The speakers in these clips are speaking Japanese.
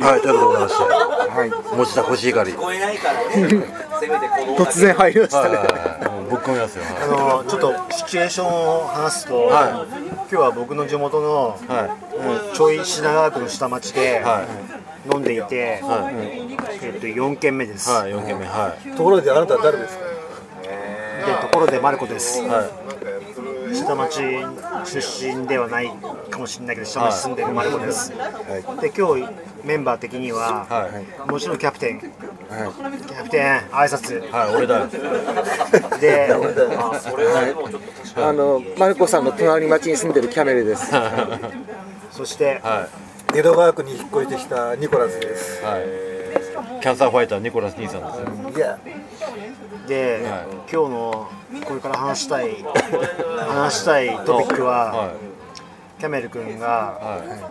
はい、ということでございまして、はい、持田コシヒカリ。はい、突然入りましたね、はいはい、もうぶっ込みますよ。あのちょっとシチュエーションを話すと、は今日は僕の地元の、はうんちょい品川区の下町で、は飲んでいて、はい。うんえっと4軒目です、い、はい、四軒目、はい。ところであなたは誰ですか？でところでマルコです、は下町出身ではないかもしれないけど下町住んでるマルコです、で今日メンバー的には、はい、もちろんキャプテン、キャプテン挨拶。はい、俺だよ。であのマルコさんの隣町に住んでるキャメルです。そして、は江戸川区に引っ越してきたニコラスです。い、はい。キャンサーファイターニコラス兄さんですよ。いやで、はい今日のこれから話したい話したいトピックは、はキャメル君がい、は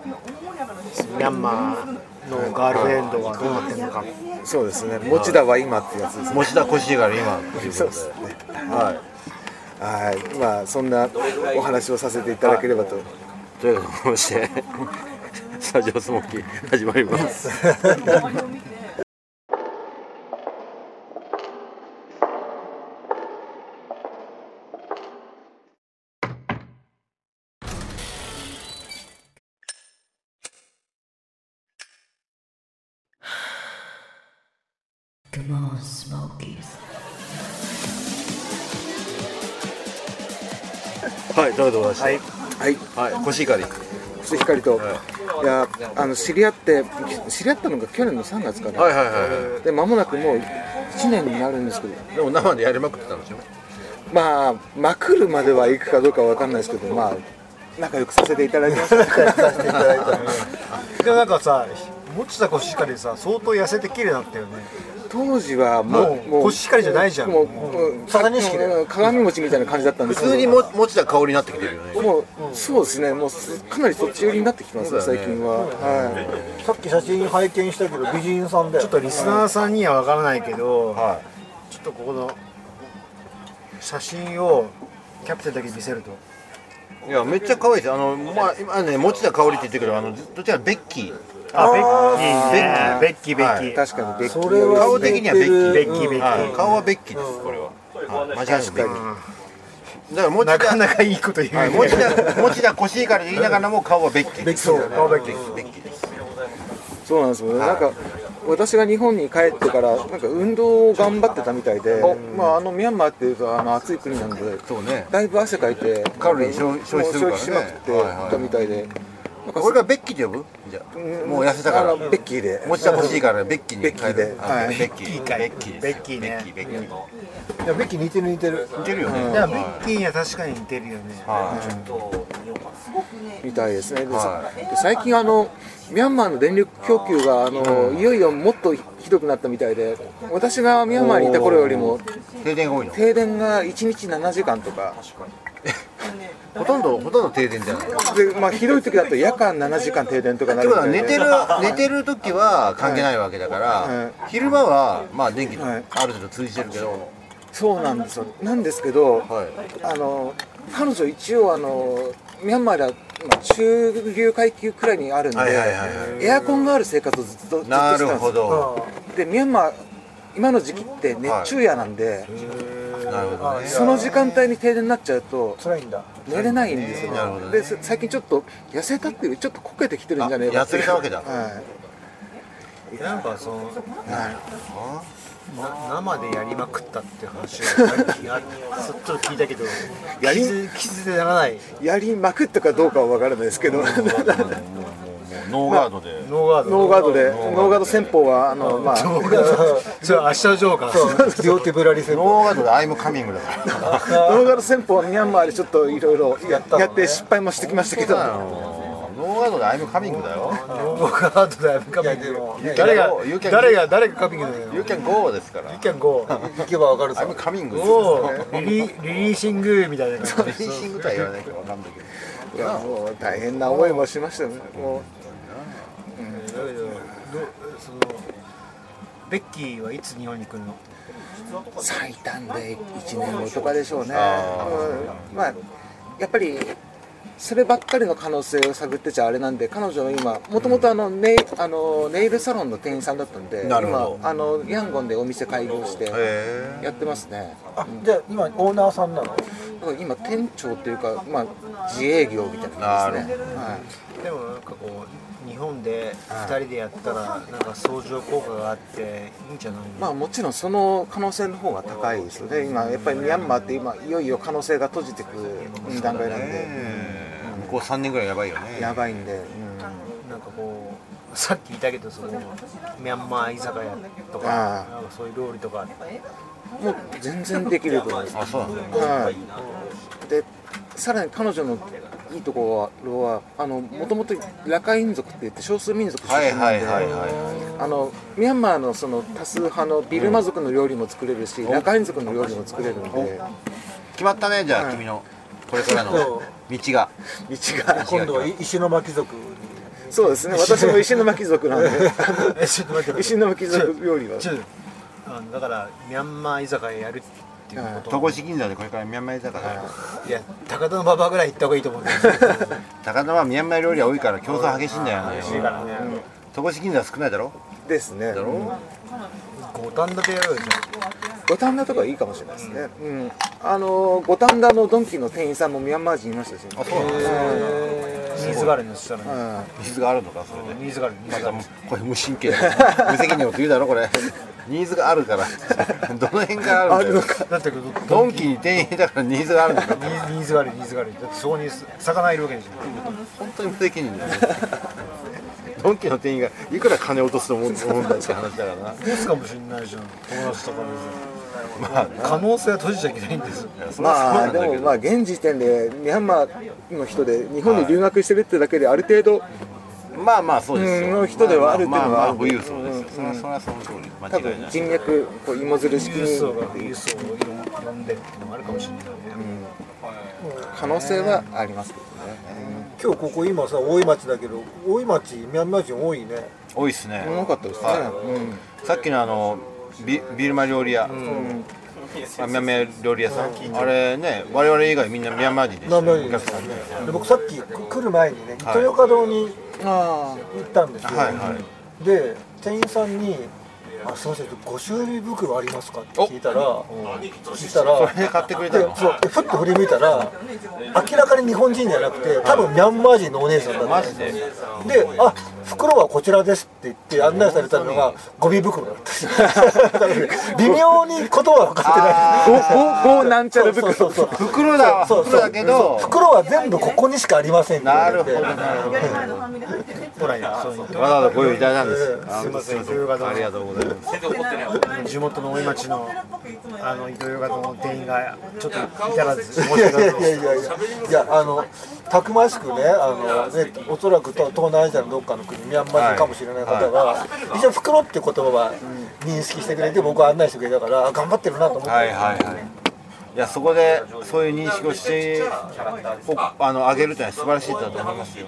ミャンマーのガールフレンドがどうなってるのか、そうですね持田は今ってやつですい。持田コシヒカリ、今。ということで。はい。はいまあそんなお話をさせていただければとということでして、スタジオスモーキー始まります。はい、ということでございましはい。て。はい、コシヒカリ。コシヒカリと、いやあの知り合って知り合ったのが去年の3月かな、はい、はい、はい。で間もなくもう1年になるんですけど。でも生でやりまくってたんでしょ？まあまくるまでは行くかどうかわかんないですけどまあ仲良くさせていただきましたでなんかさ持田コシヒカリさ相当痩せて綺麗になったよね当時はもうもうコシヒカリじゃないじゃん。もう鏡餅みたいな感じだったんですけど普通にも持田香りになってきてるよね。もうそうですね。もうすかなりそっち寄りになってきてますね。最近は、はい。さっき写真拝見したけど美人さんだよちょっとリスナーさんにはわからないけど、はちょっとここの写真をキャプテンだけ見せると。い。いや、めっちゃ可愛いです。よ。あの、まあ、今ね、持田香りって言ってるけど、あの、どちらベッキー。あベッキーね。ベッキーベッキー、確かにベッキーそれは顔的にはベッキー。ベッキーベッキー。はい、顔はベッキーです、これは。はい、間違いなくベッキー。だから持田なかなかいいこと言うね、はい、持田持田コシヒカリで言いながらも顔はベッキーです。そう顔ベッキベッキーです。そうなんですよね、なんか私が日本に帰ってからなんか運動を頑張ってたみたいで、まあ、あのミャンマーっていうとあの暑い国なんでそうね。だいぶ汗かいてカロリー消消費するからね。もう消費しまくってたみたいで、なんかこれがベッキーで呼ぶ？じゃあ。もう痩せたから。ベッキーで。持田コシヒカリはベッキーにベッキーで。変えるあはい。ベッキーか。いベッキーベッキーねベッキーベッキーいやベッキー似てる似てる。似てるよね。いやベッキーには確かに似てるよね、みたいですね、最近あのミャンマーの電力供給があの、いよいよもっとひどくなったみたいで私がミャンマーにいた頃よりも停電が多いの？停電が1日7時間とかほとんどほとんど停電じゃないで、まあ、ひどい時だと夜間7時間停電とかなるで寝てる寝てる時は関係ないわけだから昼間はまあ電気はい。ある程度通じてるけど。そうなんですよ。なんですけど、はい。あの彼女一応あのミャンマーでは、まあ、中流階級くらいにあるんで、はいはいはいはエアコンがある生活をずっとずっとしてたんですよ。なるほど。でミャンマー今の時期って熱中夜なんで、ね。その時間帯に停電になっちゃうと辛いんだ。寝れないんですよ、なるほどね。でさ最近ちょっと痩せたっていうちょっとこけてきてるんじゃねえかあっていう。痩せたわけだはい。なんかその、な生でやりまくったって話はさっきあちょっと聞いたけど やり傷傷でならない。やりまくったかどうかは分からないですけどノーガードで。ノーガード。ノーガードで。ノーガード戦法はあのまあノーガード。それ明日のジョーか。両手ぶらり戦法。ノーガードで I'm coming だから。ノーガード戦法はミャンマーでちょっといろいろややって失敗もしてきましたけど。ノーガードでアイムカミングだよ。ノーガードだよカミング。誰が誰が誰がカミングだよ。You can go ですから。You can go 行けばわかるさ。I'm coming ですおーリリリリーシングみたいな。感じフィッシングとは言わないけどわかんないけど。いやもう大変な思いもしましたよね。もだけどどそのベッキーはいつ日本に来るの？う最短で1年後とかでしょうね。あうんまあやっぱりそればっかりの可能性を探ってちゃあれなんで彼女は今もともとあのネイあのネイルサロンの店員さんだったんで今あのヤンゴンでお店開業してへやってますね。あじゃあ今オーナーさんなの？今店長っていうか、まあ、自営業みたいな感じですね、はい、でもなんかこう日本で2人でやったらなんか相乗効果があっていいんじゃないの、まあもちろんその可能性の方が高いですよね。今やっぱりミャンマーって今いよいよ可能性が閉じてくる段階なんで、え向こう3年ぐらいやばいよね。やばいんで、なんかこうさっき言ったけどそのミャンマー居酒屋とかあなんかそういう料理とかうん、もう全然できると思います。あそうなんだ。はい、でさらに彼女のいいところはあのもともとラカイン族って言って少数民族出身なんで、はいはいはいはあのミャンマーのその多数派のビルマ族の料理も作れるし、ラカイン族の料理も作れるんで。決まったねじゃあ君のこれからの道が。道が。今度は石巻族に。そうですね。私も石巻族なんで。えちょっと待って石巻族料理は。だからミャンマー居酒屋やるっていうこと。戸越銀座でこれからミャンマー居酒屋いや高田馬場ぐらい行った方がいいと思うんですよ高田はミャンマー料理は多いから競争激しいんだよ。ね戸越銀座は少ないだろ？ですね。だろ？五反田でやろうよじゃ五反田とかいいかもしれないですね、うん、あの五反田のドンキの店員さんもミャンマー人いましたし、あそうなんだあニーズがあるんですしたらねうん。ニーズがあるのかそれで。ニーズがあるニーズがある。これ無神経だ無責任なこと言うだろこれニーズがあるから。どの辺があるんだよ。だってドンキに店員だからニーズがあるんだよニーニーズがある。ニーズがある。だってそこに魚いるわけでしょ。本当に無責任だよねドンキの店員がいくら金を落とすと思う ん思うんだって話だからな。ですかもしれないじゃん。友達とかでまあ可能性は閉じちゃいけないんですよ。まあでもまあ現時点でミャンマーの人で日本に留学してるってだけである程度まあまあそうですの人ではあるっていうのはあるまあまあ富裕層ですよ。それはそれはその通り。間多違いない。分人脈こう芋づる式ユース層にがユース層を呼んでっていうのもあるかもしれない。ね可能性はありますけどね、今日ここ今さ大井町だけど大井町ミャンマー人多いね。多いっすねうん、多かったですね、はさっきのあのビビルマ料理屋、あミャンマー料理屋さん、あれね我々以外みんなミャンマー人でしたね。で僕さっき来る前にね豊岡堂にあ行ったんですよ、はいはい。で店員さんに「あすみませんご祝儀袋ありますか?」って聞いたら聞いたらそれで買ってくれたの？でそう。でふっと振り向いたら明らかに日本人じゃなくて多分ミャンマー人のお姉さんだったマんですで「あ袋はこちらです」って言って案内されたのがゴミ袋だった 微妙に言葉は分かってない。なんちゃら袋。そうそうそう袋だ。わそう。袋だけど。袋は全部ここにしかありませんなるほどなるほど。ほらそういうわざわざご用意いただいたんです。あすいませんありがとうございます。地元の大井町のあの糸魚川の店員がちょっと至らず申し訳ないいやいやいやいやあのたくましくねあのねおそらくと東南アジアのどっかの国ミャンマー人かもしれない方が、一応袋って言葉は認識してくれて僕は案内してくれたからあ頑張ってるなと思って、はいはいはい。いやそこでそういう認識をしてこあの上げるというのは素晴らしいだと思いますよ。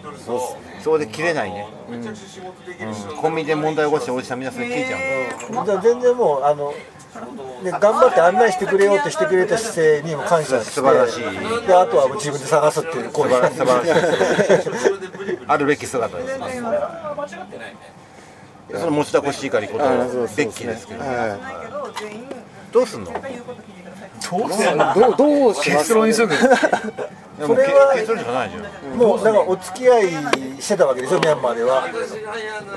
そこで切れないね、うん。コンビニで問題を起こしておじさん皆さん切れちゃう。じゃあ全然もうあの、ね、頑張って案内してくれようとしてくれた姿勢にも感謝して。素晴らしい。であとはもう自分で探すっていうこういう素晴らしい あるべき姿です。その持田コシヒカリことあそうそうベッキーですけど。はどうすんの？い、どうどうします？結論急ぐ。で もそれはけ結論しかないじゃん。もうなんかお付き合いしてたわけでしょミャンマーでは。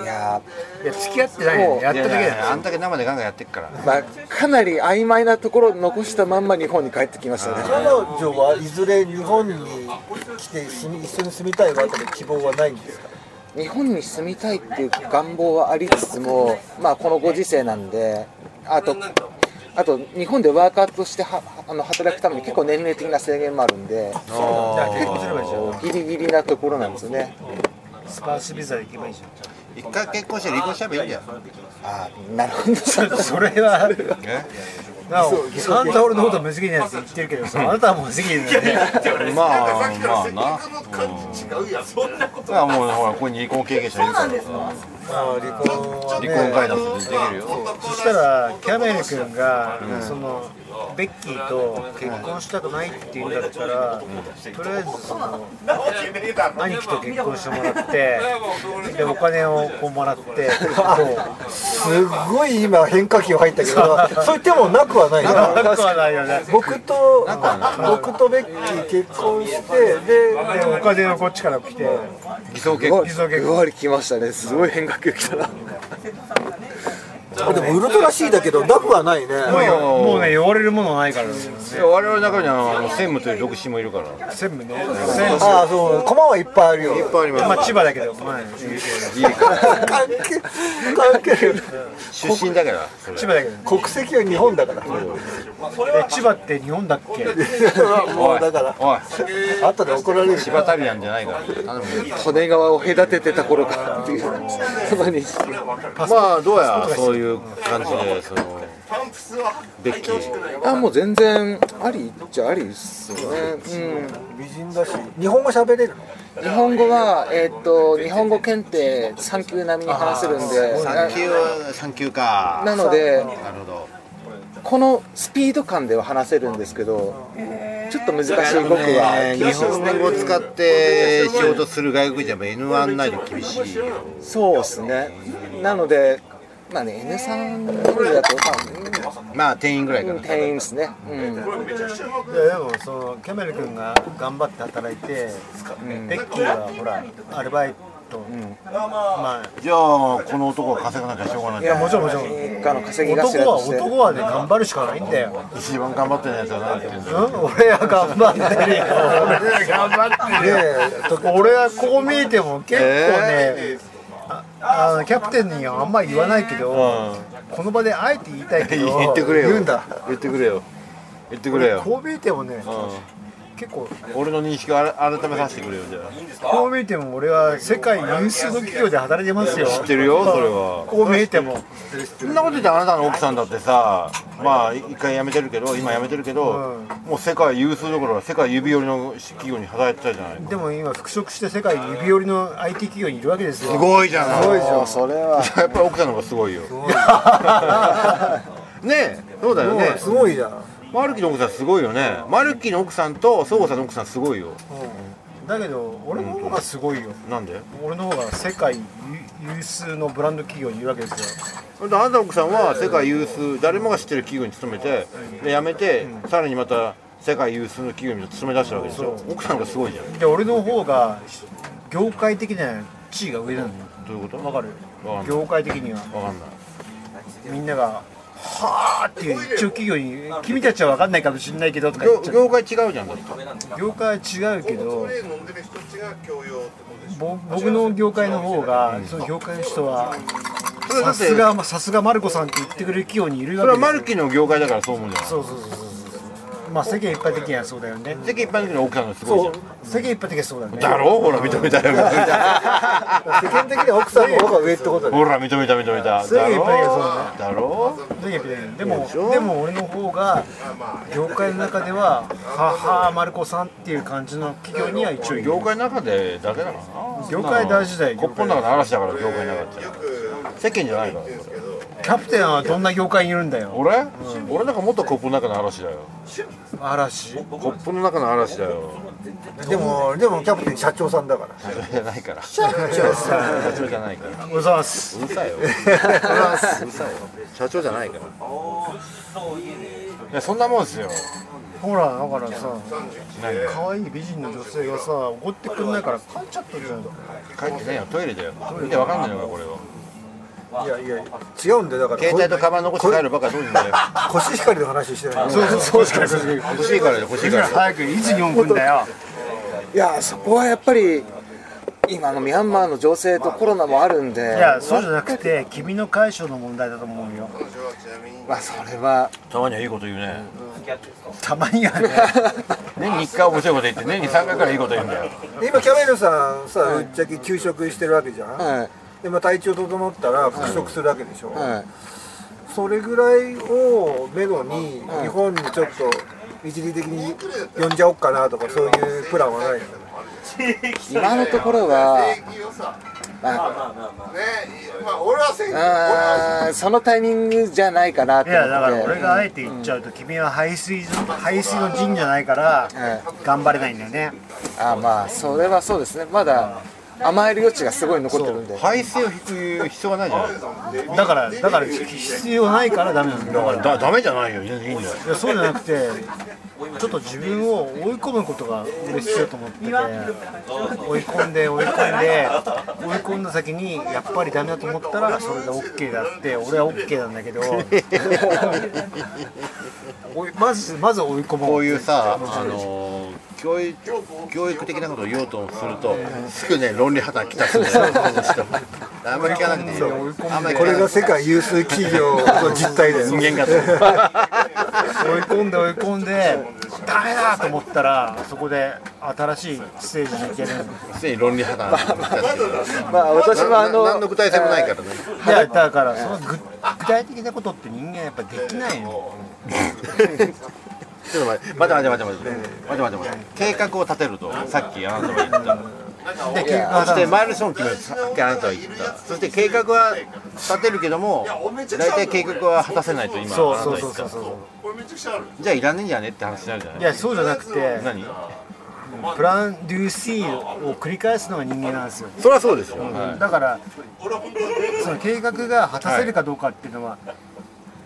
いやいや付き合ってないよね。やっただけいやいだよやあんだけ生でガンガンやってっから。ー、まあ、かなり曖昧なところを残したまんま日本に帰ってきましたね。彼女はいずれ日本に来て住み一緒に住みたいわけで希望はないんですか？日本に住みたいっていう願望はありつつも、まあ、このご時世なんであとあと日本でワーカーとしてはあの働くために結構年齢的な制限もあるんでじゃあ結婚すればいいじゃん。ギリギリなところなんですよね。スパースビザで行けばいいじ一回結婚して離婚しちゃえばいいんだよああなるほど。ゃ んそれは。えなおサンタオルのこと無責任なやつ言ってるけどさあなたはもう無責任だよね。まあまあな、うん、まあもうほらここに離婚経験者いるから。さあ離婚はね離婚ガイダンスできるよ。そしたらキャメル君が、そのベッキーと結婚したくないって言うんだったら、とりあえずその兄貴と結婚してもらってでお金をこうもらってすごい今変化球入ったけどそう。いってもなくはないななくはないよね。僕と僕とベッキー結婚してででお金をこっちから来て。偽装結婚。すごい具合来ましたね。すごい変化球来たなでもウルトラ C だけどなくはないね。もうよもうね呼ばれるものないからねいや我々の中にはあの専務という独身もいるから専務ね専務ああそう駒はいっぱいあるよいっぱいありますまあ千葉だけどまあいいから関係関係出身だから千葉だけど国籍は日本だからえ千葉って日本だっけもうだからおい後で怒られる千葉タリアンじゃないから利根川を隔ててた頃からっていうその認識まあどうやそういう感じでそのベッキ。ーあもう全然ありっちゃありっすよね。美人だし。日本語喋れるの？うん日本語はえーっと日本語検定3級並みに話せるんで。三級三級か。なのでなるほど。このスピード感では話せるんですけどちょっと難しい語句はね日本語を使って仕事する外国人はやっぱ N1 ないと厳しいよ。そうですね。なのでまあね N3 レベルだとまあ店員ぐらいかな。まあ店員ですね。うん。いやでもそのキャメル君が頑張って働いて、ベッキーはほらアルバイト、まあじゃあこの男は稼がなきゃしょうがないいやもちろんもちろん。一家の稼ぎ男は男はね頑張るしかないんだよ、一番頑張ってるやつは何て言うん？だうん、俺は頑張ってるよ。俺は頑張ってるよ、俺はこう見えても結構ね、ああのキャプテンにはあんまり言わないけど、この場であえて言いたいけど 言ってくれよ。言うんだ。言ってくれよ。言ってくれよ。こう見えてもね、結構俺の認識を改めさせてくれよじゃあ。こう見えても俺は世界有数の企業で働いてますよ。知ってるよそれは。こう見えても。そんなこと言ってあなたの奥さんだってさまあ一回辞めてるけど今辞めてるけど、もう世界有数どころか世界指折りの企業に働いてたじゃないでも今復職して世界指折りの IT 企業にいるわけですよ。すごいじゃない。すごいじゃんそれは。やっぱり奥さんの方がすごいよ。ねえそうだよね。すごいじゃんマルキの奥さんすごいよね。マルキの奥さんとそごさんの奥さんすごいよ。だけど俺の方がすごいよ。なんで？俺の方が世界有数のブランド企業にいるわけですよ。あなたの奥さんは世界有数誰もが知ってる企業に勤めてで辞めて、さらにまた世界有数の企業に勤め出したわけでしょ。奥さんがすごいじゃん。で俺の方が業界的な地位が上なのよ。どういうこと？わかる？業界的には。わかんない。みんなが「はあ」っていう一応企業に「君たちは分かんないかもしれないけど」とか言っちゃう。業業界違うじゃん。だって業界は違うけどぼ僕の業界の方がその業界の人はさすがさすがマルコさんって言ってくれる企業にいるそれはわけですよ。マルキの業界だからそう思うんじゃない？そうそうそうそうまあ世間一般的にはそうだよね。世間一般的に奥さんがすごいじゃん。世間一般的にはそうだよね。だろ？ほら認めたよ。世間的には奥さんの方が上ってことでほら認めた認めた。世間一般的にはそうだろ？世間一般的にでもでも俺の方が業界の中では「ははマルコさん」っていう感じの企業には一応業界の中でだけだからな。業界大事だよコップの中の嵐だから業界の中って世間じゃないからキャプテンはどんな業界にいるんだよ。俺、俺なんかもっとコップの中の嵐だよ。嵐？コップの中の嵐だよ。でもでもキャプテン社長さんだから。それじゃないから。社長社長じゃないから。うございますうるさいよ。うるさいよ。社長じゃないから。いやそんなもんですよ。ほらだからさ何可愛い美人の女性がさ怒ってくんないから帰っちゃったじゃん。帰ってねえよ。トイレだよ。見てわかんないのかこれをいやいや違うんだよ。だから携帯とカバン残して帰るばっかりどうよコシヒカリの。話してないそうそうそうしか欲しいからしいから。早くいつ日本来んだよ。いやそこはやっぱり今のミャンマーの情勢とコロナもあるんで。いやそうじゃなくて君の解消の問題だと思うよ。まあそれは。たまにはいいこと言うね。たまにはね。年に1回面白いこと言って年に3回からいいこと言うんだよ。今キャメルさんさぶっちゃけ休職してるわけじゃん、はいでまあ体調整ったら復職するわけでしょ、はい。それぐらいをめどに日本にちょっと一時的に呼んじゃおっかなとかそういうプランはないの？今のところは、まあ、あーそのタイミングじゃないかなといやだから俺があえて言っちゃうと、君は排水排水の陣じゃないから頑張れないんだよね、あーまあそれはそうですね。まだ甘える余地がすごい残ってるんで。排水を引く必要がないじゃないですか。だからだから必要ないからダメなんだよ。だからだダメじゃないよ。全然いいんだよい？やそうじゃなくてちょっと自分を追い込むことが俺必要だと思ってて。追い込んで追い込んで追い込んだ先にやっぱりダメだと思ったらそれで OK だって俺は OK なんだけど。まずまず追い込もうこういうさ、あのー教育教育的なことを言おうとすると、すぐね論理破綻きたすんだよ、この人あんまり聞かなくていいよ。あんまりこれが世界有数企業の実態だよ人間が 追い込んで追い込んでダメだと思ったらそこで新しいステージに行ける。すでに論理破綻きたしてるからさまあ私もあのな何の具体性もないからね。いやだからその具具体的なことって人間やっぱできないの ちょっと待って、待って待って待って待って待って計画を立てると、さっきあなたが言った。でそしてマイルストーンを決めるさっきあなたが言った。そして計画は立てるけども、大体計画は果たせないと今そうなたが言ったそうそうそう。じゃあいらねえんじゃねって話になるじゃないいやそうじゃなくて何プラン・ドゥ・シーを繰り返すのが人間なんですよそりゃそうですよ。だからその計画が果たせるかどうかっていうのは、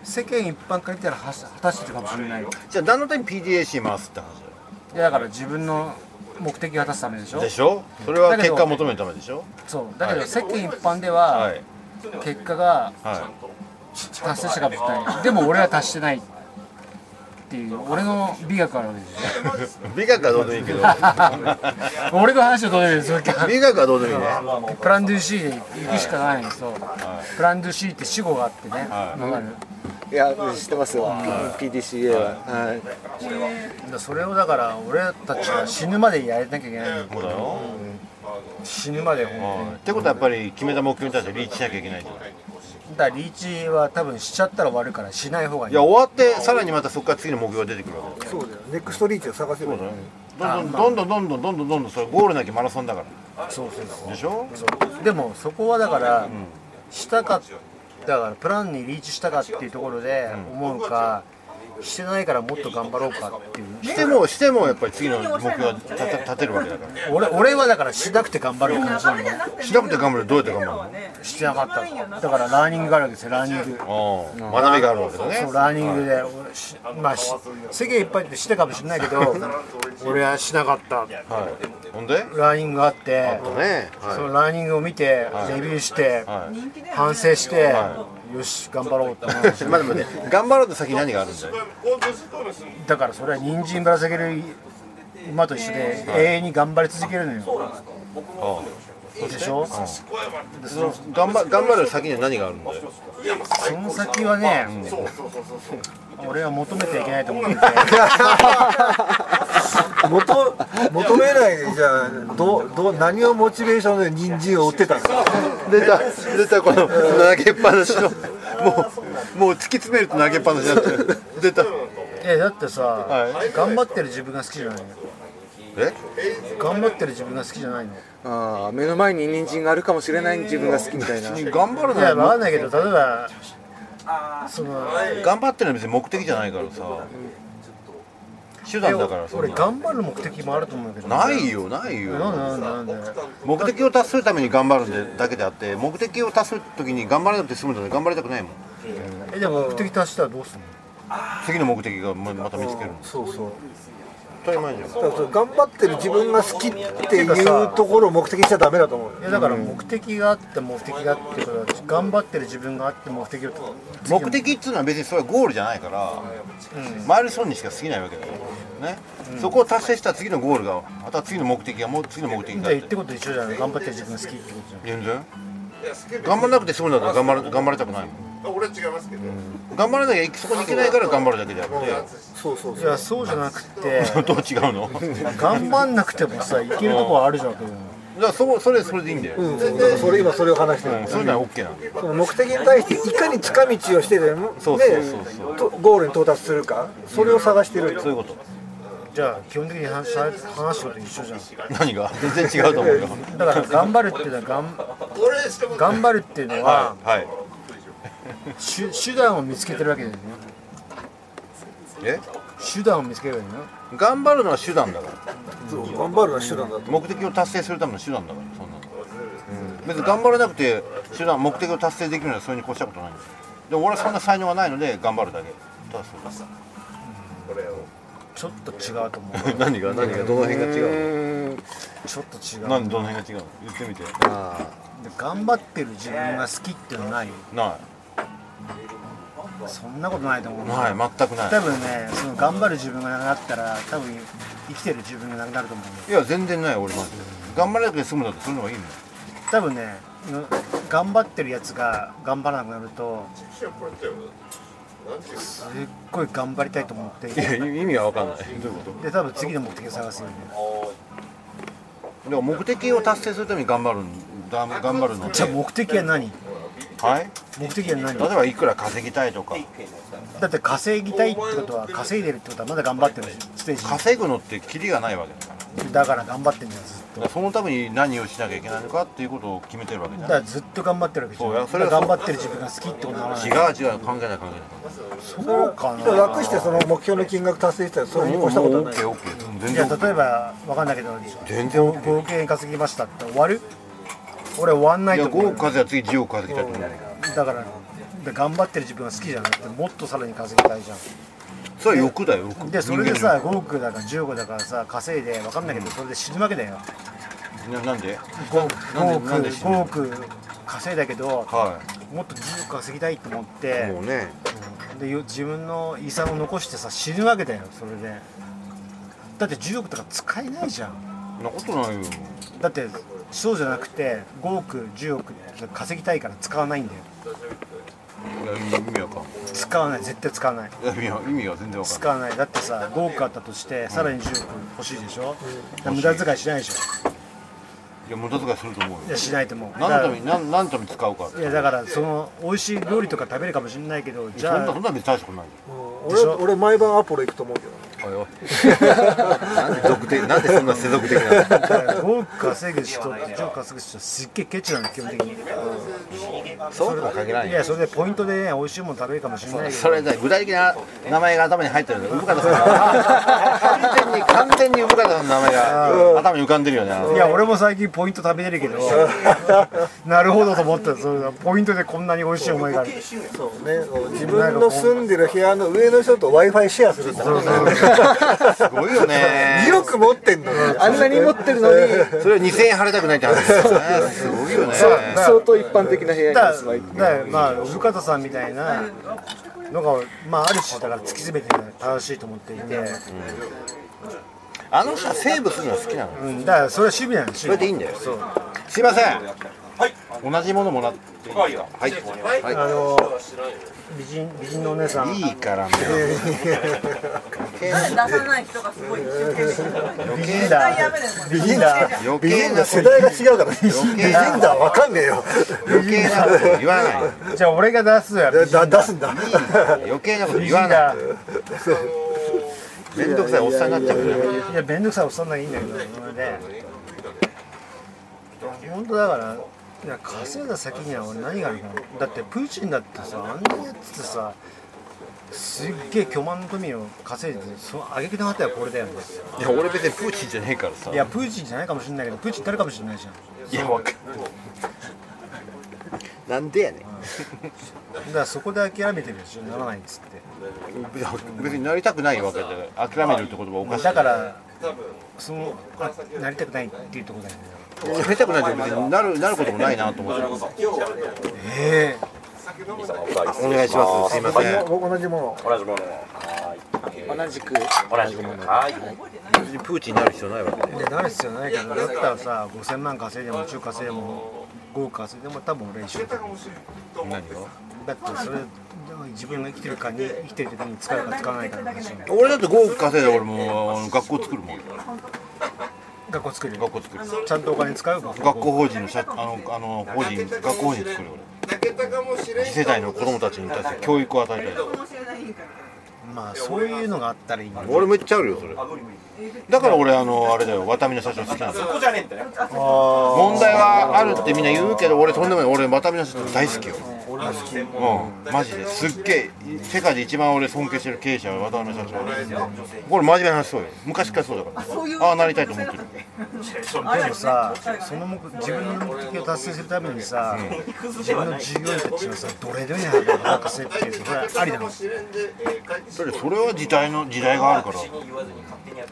世間一般から見たら果たしてるかもしれないいじゃあ何のために PDAC 回すって話だだから自分の目的を果たすためでしょ。でしょ？それは結果を求めるためでしょ？そう。だけど世間一般では、はい。結果がは達成したかもしれない。でも俺は達してないっていう俺の美学あるわけですよい。美学はどうでもいいけど。俺の話をどうでもいいです。よ 美学はどうでもいいね。プランドゥシーで行くしかないんですよ、プランドゥシーって死語があってね、はい。わかる？いや知ってますよ。PDCA は、はい、それをだから俺たちは死ぬまでやらなきゃいけない。のそうだよ。死ぬまで本うんってことはやっぱり決めた目標に対してリーチしなきゃいけないじゃない。当にだからリーチは多分しちゃったら終わるからしない方がいいいや終わってさらにまたそこから次の目標が出てくるわけだよ。そうだよネクストリーチを探せばいいどんどんどんどんどんどんどんどんどんどんそれゴールなきマラソンだから。そうそうでしょ？でもそこはだから、したかだからプランにリーチしたかっていうところで思うか、してないからもっと頑張ろうかっていうしてもしてもやっぱり次の目標は立て立てるわけだか俺俺はだからしなくて頑張る感じなのら。しなくて頑張るどうやって頑張るしてなかっただからラーニングがあるわけですよラーニングの？うん学びがあるわけだねそう。ラーニングで、俺しまあし世間いっぱいってしてたかもしれないけど俺はしなかったはい。ほんで？ラーニングがあってね。そはのラーニングを見て、レビューして、い。はい。反省して、よし頑張ろうって思 まあでもね頑張ろうと先に何があるんだよ。だからそれは人参ぶら下げる馬と一緒で永遠に頑張り続けるのよ。うんでしょ、その頑張頑張る先には何があるんだよ。その先はね、俺は求めてはいけないと思ってて求求めないでじゃあどうどう何をモチベーションで人参を追ってたんですか出た出たこの投げっぱなしの。もうもう突き詰めると投げっぱなしになってる。出た。えだってさ、はい。頑張ってる自分が好きじゃないの？え？頑張ってる自分が好きじゃないの？あー目の前に人参があるかもしれない自分が好きみたいな。頑張るいやのは分かんないけど例えばその頑張ってるのは別に目的じゃないからさ手段だからそ俺頑張る目的もあると思うけどないよないよ。目的を達するために頑張るだけであって目的を達する時に頑張らなくて済むので頑張りたくないもん。えでも目的達したらどうすんの？次の目的がままた見つけるの。そうそう当たり前じゃん。だからそれ頑張ってる自分が好きっていうところを目的にしちゃダメだと思う。いやだから目的があって目的があってことは頑張ってる自分があって目的を目的っていうのは別にそれはゴールじゃないから、マイルストーンにしか過ぎないわけだよ、ね。そこを達成した次のゴールがまた次の目的がもう次の目的じがあって。言ってこと一緒じゃない。頑張ってる自分が好きってことじゃん。全然。頑張らなくて済むんだったら頑張る頑張りたくないもん頑張らなきゃそこに行けないから頑張るだけであってそうそういやそうじゃなくて。どう違うの？頑張んなくてもさいけるとこはあるじゃん。けどらそそれそれでいいんだよ、うん。そうだからそれ今それを話してる。うん。そういうのは OK なんだよ。その目的に対していかに近道をしてでもそうそうでそうそう。とゴールに到達するかそれを探してる。そういうこと。じゃあ基本的に話話すこと一緒じゃん。何が？全然違うと思うよ。だから頑張るっていうのはがん頑張るっていうのははいはい手手段を見つけてるわけだよ。ねえ？手段を見つけるわけだよね頑張るのは手段だから。そう頑張るのは手段だと。目的を達成するための手段だからそんなの、別に頑張らなくて手段目的を達成できるのはそれに越したことないんです。よでも俺はそんな才能がないので頑張るだけ。ただそちょっと違うと思う。何が何がどの辺が違ううんちょっと違う。の何どの辺が違うの？言ってみて。あで頑張ってる自分が好きっていうのはないなそんなことないと思う。いない全くない。多分ねその頑張る自分がなくなったら多分生きてる自分がなくなると思う。よいや全然ない俺マジで。頑張らなくて済むんだってそれの方がいいのよ。多分ねの頑張ってるやつが頑張らなくなるとすっごい頑張りたいと思っていや意味は分かんない。どういうこで多分次の目的を探すよね。とでも目的を達成するために頑張るんだ頑張るのじゃあ目的は何？はい。目的は何？例えばいくら稼ぎたいとか。だって稼ぎたいってことは稼いでるってことはまだ頑張ってるステージ稼ぐのってキリがないわけだから。にだから頑張ってんじゃんずっと。そのために何をしなきゃいけないのかっていうことを決めてるわけじゃんだからずっと頑張ってるわけじゃんそうやそれはだから頑張ってる自分が好きってことにならない。違う違う関係ない関係ない。そうかな。楽してその目標の金額達成したらそれに越したことはない。オッケーオッケー。全然じゃあ例えばわかんないけど全然 OK 合計稼ぎましたって終わる？俺終わんないと思う。5億稼いだら次10億稼ぎたいと思う。だからで頑張ってる自分が好きじゃなくてもっとさらに稼ぎたいじゃん。それは欲だよ欲でそれでさ5億だから10億だからさ稼いでわかんないけどそれで死ぬわけだよ。ななんで？5, 5億なんで死ぬ5億稼いだけどはもっと10億稼ぎたいと思っいてもうね。でよ自分の遺産を残してさ死ぬわけだよそれで。だって10億とか使えないじゃん。そんなことないよ。だってそうじゃなくて5億10億稼ぎたいから使わないんだよ。いや意味わかん使わない。絶対使わない。いや意味は意味は全然わかんない。使わない。だってさ5億あったとしてさらに10億欲しいでしょ、だから無駄遣いしないでしょ？い。や無駄遣いすると思うよ。いやしないと思う。何のためだに何何のために使うかいやだからその美味しい料理とか食べるかもしれないけどじそんなゃあそんな別に大したことないよ。俺俺毎晩アポロ行くと思うけどねおいおい。なんで俗的なんでそんな世俗的なの？だから5億稼ぐ人って10億稼ぐ人すっげえケチなの基本的に。そうとは限らないよ。いやそれでポイントでね美味しいもの食べるかもしれない。けどそれで具体的な名前が頭に入ってるんだよ産方さんは完全に完全に産方さんの名前が頭に浮かんでるよね。いや俺も最近ポイント食べれるけど。なるほどと思ったそれだ。ポイントでこんなに美味しい思いがある。そうね。自分の住んでる部屋の上の人と w i f i シェアするんだすごいよね。2億持ってんの。ああんなに持ってるのに。それは2000円払いたくないって話ですよね。すごいよね。相当一般的な部屋だに住まいだまあ産方さんみたいなのがまあある種だから突き詰めて正しいと思っていて、あの人はセーブするのが好きなの？うん、だからそれは守備なんですよ。それでいいんだよ。すいません同じものもらっていいはい。はい。あの美人美人のお姉さん。いいからもう。出さない人がすごい美人だ。美人だ余美人だ。世代が違うから美人だわかんねえよ。余計なこと言わないじゃあ俺が出すや出すんだ。余計なこと美言わないめんどくさいおっさんになっちゃういや面倒くさいおっさんならいいんだけどそれで本当だからいや稼いだ先には俺何があるかな。だってプーチンだってさあんなやつってさすっげえ巨万の富を稼いでてその挙句の果てはこれだよね。いや俺別にプーチンじゃねえからさ。いやプーチンじゃないかもしれないけどプーチン誰かもしれないじゃん。いやわかんなんでやねん。だからそこで諦めてるでしょならないっつって。別になりたくないわけで諦めるって言葉おかしい。だからそのあなりたくないっていうところだよねなりたくないって別になるなることもないなと思ってえお願いします。すいません。僕同じもの。同じもの。を同じく。同じもの。はい。別にプーチンになる必要ないわけで。えでなる必要ないけどだったらさ5000万稼いでも中稼いでも5億稼いでも多分俺一緒。だ何が？だってそれ自分が生きてるかに生きてる時に使うか使わないかの話俺だって5億稼いだら俺も学校作るもん学校作る学校作るちゃんとお金使う？学校学校法人の社あのあの法人学校法人作るよ俺次世代の子供たちに対して教育を与えたい。まあそういうのがあったらいい俺めっちゃあるよそれ。だから俺あのあれだよ。ワタミの社長好きなんだよ。問題はあるってみんな言うけど俺とんでもない。俺ワタミの社長大好きようん。マジですっげえ世界で一番俺尊敬してる経営者は渡辺社長。これ真面目な話そうよ。昔からそうだから。ああなりたいと思ってる。でもさその目自分の目的を達成するためにさ、自分の従業員たちをさどれどれに働かせっていうそれはありなのだってそれは時代の時代があるから。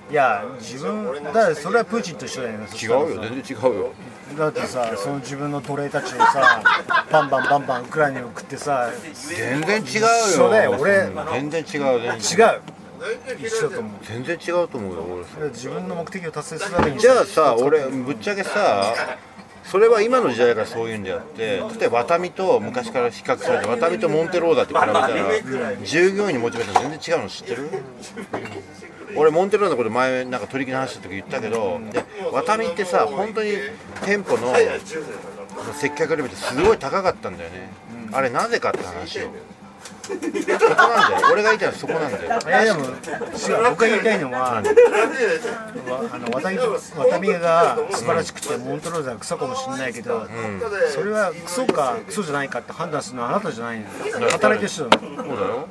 いや自分だからそれはプーチンと一緒だよね。うよ。全然違うよだってさその自分の奴隷たちをさバンバンバンバンウクライナに送ってさ全然違うよ。一緒だよ俺。うん全然違う全然。違う。一緒だと思う。全然違うと思うよ俺自分の目的を達成するためにじゃあさ俺ぶっちゃけさそれは今の時代からそういうんであって例えばワタミと昔から比較されてワタミとモンテローダって比べたら従業員のモチベーション全然違うの知ってる？俺モンテローのこと前なんか取り木の話した時言ったけどでワタミってさ本当に店舗の接客レベルってすごい高かったんだよね。あれなぜかって話をそこなんだよ。俺が言いたいのはそこなんだよ。いやでも違う僕が言いたいのはわあの渡辺渡辺が素晴らしくてモントローザがクソかもしれないけど、それはクソかクソじゃないかって判断するのはあなたじゃないのよ。働いてる人だそうだよ。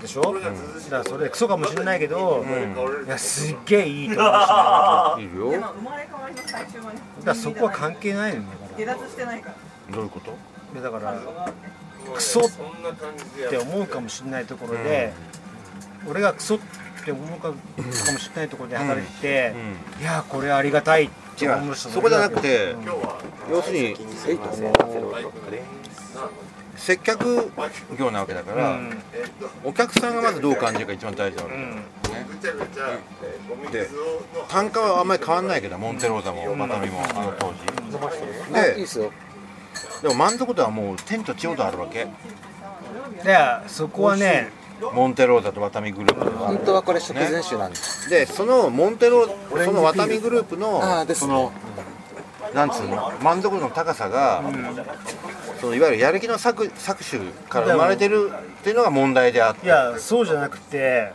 でしょ、だからそれクソかもしれないけど、いやすっげえいいと思うし、だかいるよ生まれ変わりの最終はねら。そこは関係ないのよだか下脱してないから。どういうこと？らだからクソって思うかもしれないところで、俺がクソって思うかかもしれないところで働いて、いやこれありがたいって違思う人うそこじゃなくて、うん要するに接客業なわけだから、うん。お客さんがまずどう感じるか一番大事なわけ、うん。で単価はあんまり変わんないけどモンテローザもマタミもあの当時。であいいでも満足度はもう天と地ほどあるわけ。でそこはねモンテローザとワタミグループでは本当はこれ食前酒なんです、でそのモンテロそのワタミグループのあーです。ねそのなんつうの満足度の高さが、そのいわゆるやる気の搾搾取から生まれてるっていうのが問題であって。いやそうじゃなくて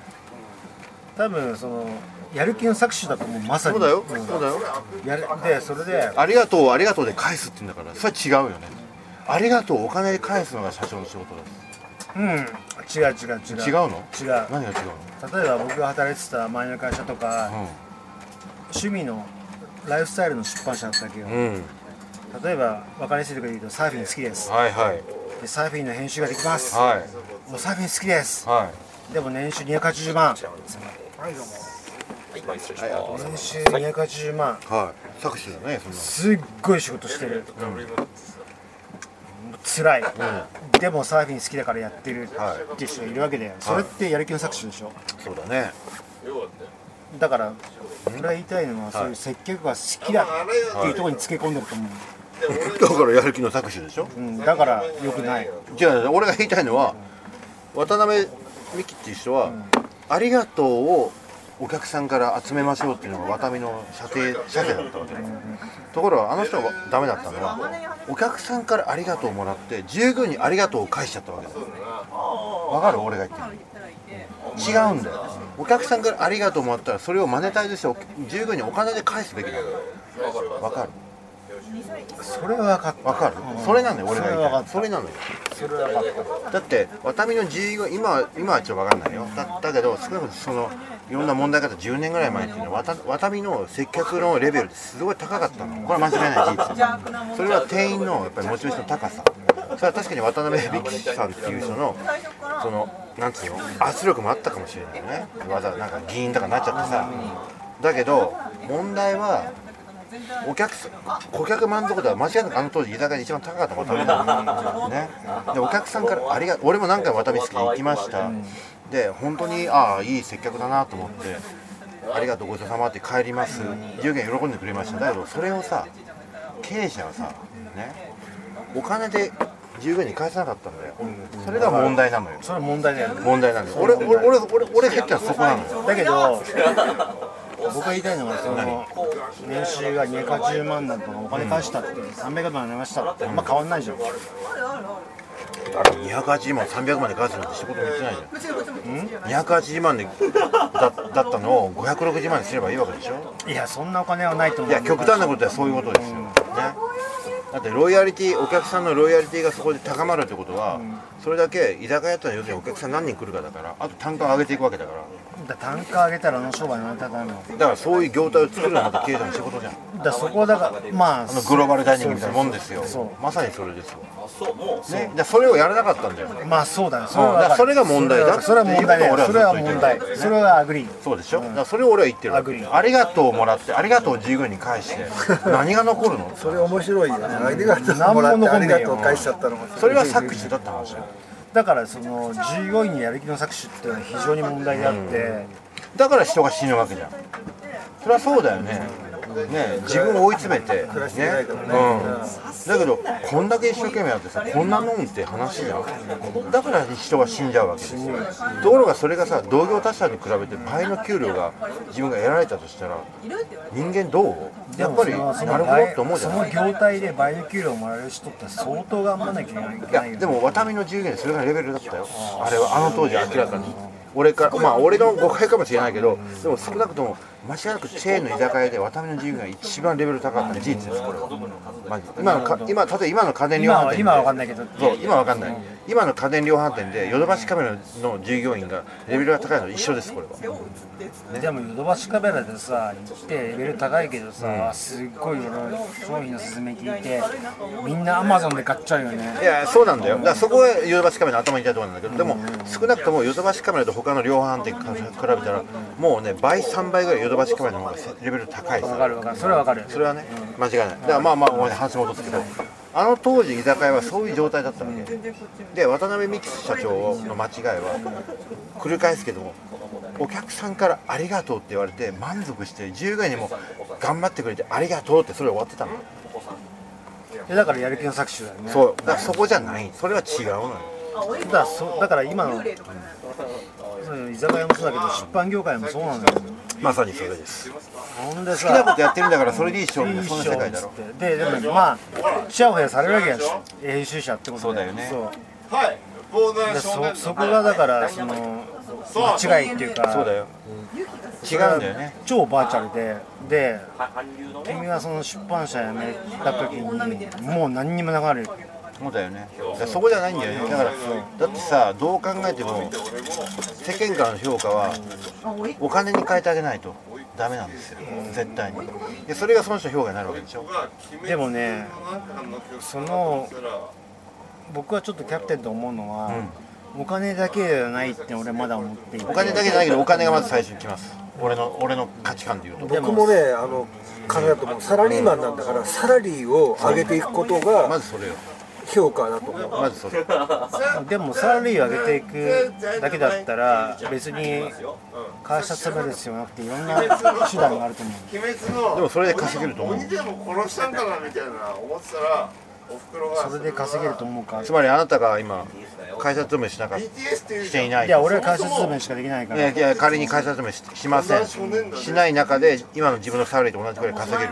多分そのやる気の搾取だと思うまさに。そうだよ、ん。そうだよ。やるでそれでありがとうありがとうで返すって言うんだからそれは違うよねありがとう。お金で返すのが社長の仕事うん。違う違う違う。です違うの？違う。何が違う例えば僕が働いてた前の会社とか、の趣味のライフスタイルの出版社だったわけよ、うん、うん、例えば分かりやすいとこ言うとサーフィン好きです。はいはい。でサーフィンの編集ができます、はい。もうサーフィン好きです。はい。でも年収280万。はい。年収280万。はい。搾取だねそんなすっごい仕事してる、辛い、でもサーフィン好きだからやってるはい。っていう人がいるわけで、それってやる気の搾取でしょ？そうだね。だから俺が言いたいのは、そういう接客が好きだっていうところにつけ込んでると思う、だからやる気の搾取でしょ？うん、だから良くない。違う俺が言いたいのは渡辺美樹っていう人は、ありがとうをお客さんから集めましょうっていうのが渡辺の射程射程だったわけ、ところがあの人がダメだったのはお客さんからありがとうをもらって従業員にありがとうを返しちゃったわけだわかる？俺が言ってる違うんだよ。お客さんからありがとうもらったらそれをマネタイズしてお従業員にお金で返すべきなのわかる？それは分かったわかる、それなのよ俺が言いたいそれは分かった。それなのよ。それは分かっただってワタミの従業員今は今はちょっと分かんないよ。だだけど少なくともそのいろんな問題があった10年ぐらい前っていうのはワタワタミの接客のレベルってすごい高かったの。これは間違いない事実。それは店員のやっぱりモチベーションの高さ。それは確かに渡辺美樹さんっていう人のそのなんつうの圧力もあったかもしれないね。わざわざなんか議員とかになっちゃってさ。だけど問題はお客さん顧客満足度は間違いなくあの当時居酒屋で一番高かった渡辺だね。でお客さんからありが俺も何回渡辺好きで行きました。で本当にああいい接客だなと思ってありがとうごちそうさまって帰ります。従業員喜んでくれました。だけどそれをさ経営者はさねお金で従業員に返さなかったんだよ。それが問題なのよ。それは問題だよね。問題なんだよ。俺俺俺俺俺入ったらそこなのよ。だけど僕が言いたいのはその年収が280万だとかお金返したって300万になりましたってあんま変わんないじゃん280 280万300万でガスなんて一言も言ってないじゃん。280万でだだったのを560万にすればいいわけでしょ？いやそんなお金はないと思う。いや極端なことはそういうことですよ、ね、だってロイヤリティお客さんのロイヤリティがそこで高まるってことは、それだけ居酒屋ってのは要するにお客さん何人来るかだからあと単価を上げていくわけだから。だから単価上げたらあの商売成り立たないの。だからそういう業態を作るのがまた経済の仕事じゃん。だそこだからまああのグローバルダイニングみたいなもんですよ。そうまさにそれですよ。ね、じゃあそれをやらなかったんだよ。まあそうだね。そうん。それが問題だ。それは問題だそれは問題。それは agree。そうでしょ、だからそれを俺は言ってるわけ。 agree。ありがとうをもらってありがとうを従業員に返して。何が残るの？それ面白いよねありがとう何ももらってありがとう。返しちゃったのもそれは搾取だった話よだからその従業員にやる気の搾取っていうのは非常に問題であって、だから人が死ぬわけじゃん。それはそうだよねね自分を追い詰めてね。ね。うん、だけどこんだけ一生懸命やってさこんなもんって話じゃん。だから人が死んじゃうわけですよ。ところがそれがさ同業他社に比べて倍の給料が自分が得られたとしたら人間どう？やっぱりなるほどって思うじゃそない？の業態で倍の給料をもらえる人って相当頑張らなきゃいけないいよね。やでもワタミの従業員それがレベルだったよ。あれはあの当時明らかに。俺からまあ俺の誤解かもしれないけどでも少なくとも間違いなくチェーンの居酒屋でワタミの従業員が一番レベル高かった事実ですこれは。マジで今のか今例えば今の家電量販店で。今は分かんないけど。そう今わかんない。今の家電量販店でヨドバシカメラの従業員がレベルが高いのと一緒ですこれは。でもヨドバシカメラでさ行ってレベル高いけどさ、すっごい俺商品の勧め聞いてみんなアマゾンで買っちゃうよね。いやそうなんだよ。だからそこはヨドバシカメラの頭にいたところなんだけどでも少なくともヨドバシカメラと他の量販店から比べたらもうね倍3倍ぐらいヨドバシカメラの方がレベル高いです。分かる分かる。それは分かる。それはね間違いない。だからまあまあごめんなさい話戻すけど。あの当時居酒屋はそういう状態だったわけで渡辺美樹社長の間違いは繰り返すけどもお客さんから「ありがとう」って言われて満足して従業員にも頑張ってくれて「ありがとう」ってそれ終わってたの。でだからやる気の搾取だよね。そう。だからそこじゃない。それは違うのよ。だからそだから今のそう居酒屋もそうだけど出版業界もそうなんだよまさにそれです。ほんで好きなこさとやってるんだからそれでいいっしょみたいいないそんな世界だろ。ってででもまあちやほやされるわけやし編集者ってことそうだよね。そう。でそそこがだからその間違いっていうかそうだよ。違うんだよね。超バーチャルで。で君がその出版社辞めた時にもう何にも流れるそうだよね。そこじゃないんだよね。だからだってさどう考えても世間からの評価はお金に変えてあげないとダメなんですよ。絶対に。でそれがその人の評価になるわけでしょ。でもねその僕はちょっとキャプテンと思うのは、お金だけではないって俺まだ思っていて。お金だけじゃないけどお金がまず最初に来ます。俺の俺の価値観でいうと。で僕もねあの考えだと思うサラリーマンなんだからサラリーを上げていくことまがずそれよ評価だと思う。まずそれでもサラリーを上げていくだけだったら別に会社勤める必要なくていろんな手段があると思う。でもそれで稼げると思う。でも殺したんかなみたいな思ってたらお袋がそれで稼げると思うか。つまりあなたが今会社勤めしなかっうしていないいや俺は会社勤めしかできないから。いやいや仮に会社勤めししません。しない中で今の自分のサラリーと同じくらい稼げる。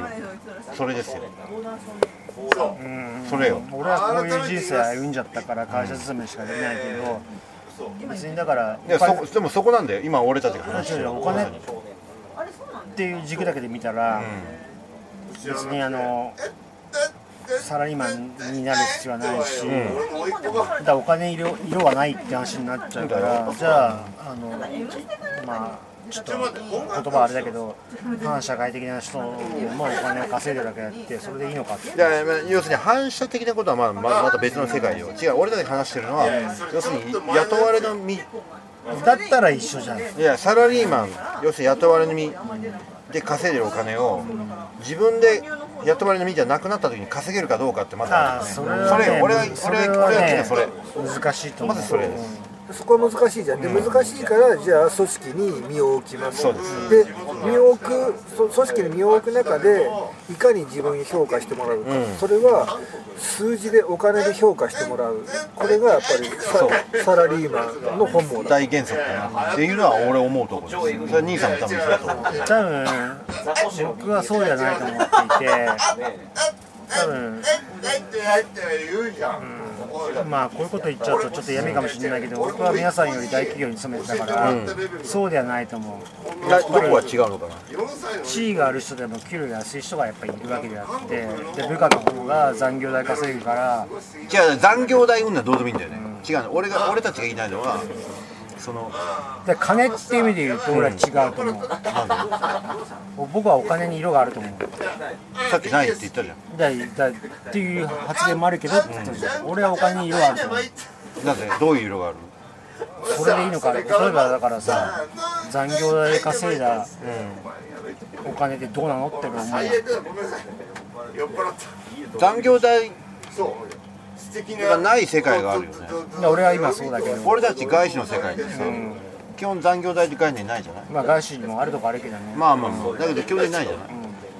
それですよそれよ。俺はこういう人生歩んじゃったから会社勤めしかできないけど。別にだからいやそでもそこなんだよ。今俺たちが話してる。お金っていう軸だけで見たら、別にあのサラリーマンになる必要はないし、だからお金色色はないって話になっちゃうからじゃああのまあちょっと言葉はあれだけど反社会的な人もお金を稼いでるだけあってそれでいいのかっていやまあ要するに反射的なことはまあままた別の世界よ違う俺たちが話してるのは要するに雇われの身。だったら一緒じゃん。いやサラリーマン要するに雇われの身で稼いでるお金を自分で雇われの身じゃなくなった時に稼げるかどうかってまたああそれねれよ俺はそ俺れは俺はそれ。難しいと思う。まずそれですそこは難しいじゃん。で難しいからじゃあ組織に身を置きます。そうです。で身を置くそ組織に身を置く中でいかに自分に評価してもらうか、それは数字でお金で評価してもらう。これがやっぱりササラリーマンの本望だ大原則かな。っていうのは俺思うところですそれは兄さんも多分そうだと思う。多分僕はそうじゃないと思っていて多分入っって言うじゃん、ここまあこういうこと言っちゃうとちょっと闇かもしれないけど僕は皆さんより大企業に勤めてたから、そうではないと思う。だどこが違うのかな？地位がある人でも給料安い人がやっぱりいるわけであってで部下の方が残業代稼ぐから。違う残業代云々はどうでもいいんだよね、違うの。俺が俺たちが言いたいのはそので金っていう意味で言うと俺は違うと思う、僕はお金に色があると思う。さっきないって言ったじゃん。だだっていう発言もあるけどって言ったじゃん俺はお金に色があると思う。なぜどういう色があるそれでいいのか例えばだからさ残業代で稼いだお金でどうなのって思う。残業代そう素敵がない世界があるよね。俺は今そうだけど。俺たち外資の世界でさ、基本残業代って概念ないじゃない？まあ外資にもあるとこあるけどね。まあまあまあ。だけど基本的にないじゃない？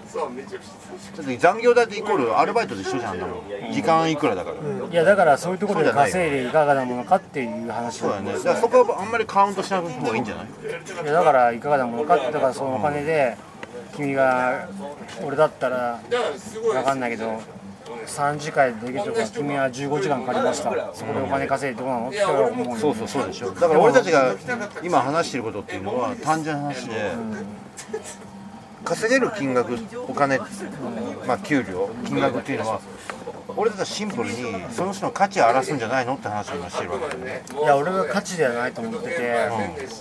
そうめちゃくちゃだって残業代ってイコールアルバイトと一緒じゃん。あんなもん時間いくらだから、いやだからそういうところで稼いでいかがなものかっていう話そうだね。だからそこはあんまりカウントしない方がいいんじゃない？いやだからいかがなものかってだからそのお金で君が俺だったら分かんないけど3時間でできるとか君は15時間かかりました。そこでお金稼いでどうなの？って思うよ。そうそうそうでしょ。だから俺たちが今話してることっていうのは単純な話で。稼げる金額お金まあ給料金額っていうのは俺たちはシンプルにその人の価値を表すんじゃないのって話を今してるわけだよね。いや俺は価値ではないと思ってて、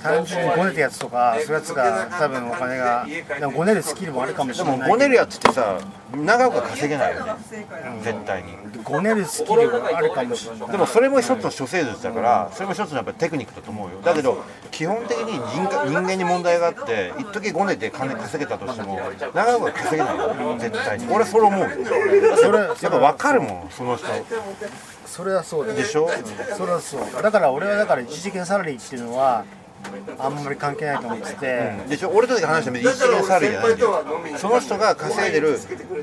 単純にごねたやつとかそういうやつが多分お金がでもごねるスキルもあるかもしでれないもごねるやつってさ長くは稼げないよね。絶対に。ごねるスキルがあるかもしれない。でもそれも一つの処世術だからそれも一つのやっぱりテクニックだと思うよ。だけど基本的に人間人間に問題があって一時ごねて金稼げたとしても長くは稼げないよ。絶対に。俺それ思うよ。それ。やっぱ分かるもんその人。それはそうでしょ？それはそう。だから俺はだから一時金サラリーっていうのはあんまり関係ないと思ってて、でしょ？俺たちが話しても一時金サラリーじゃない。んだよその人が稼いでる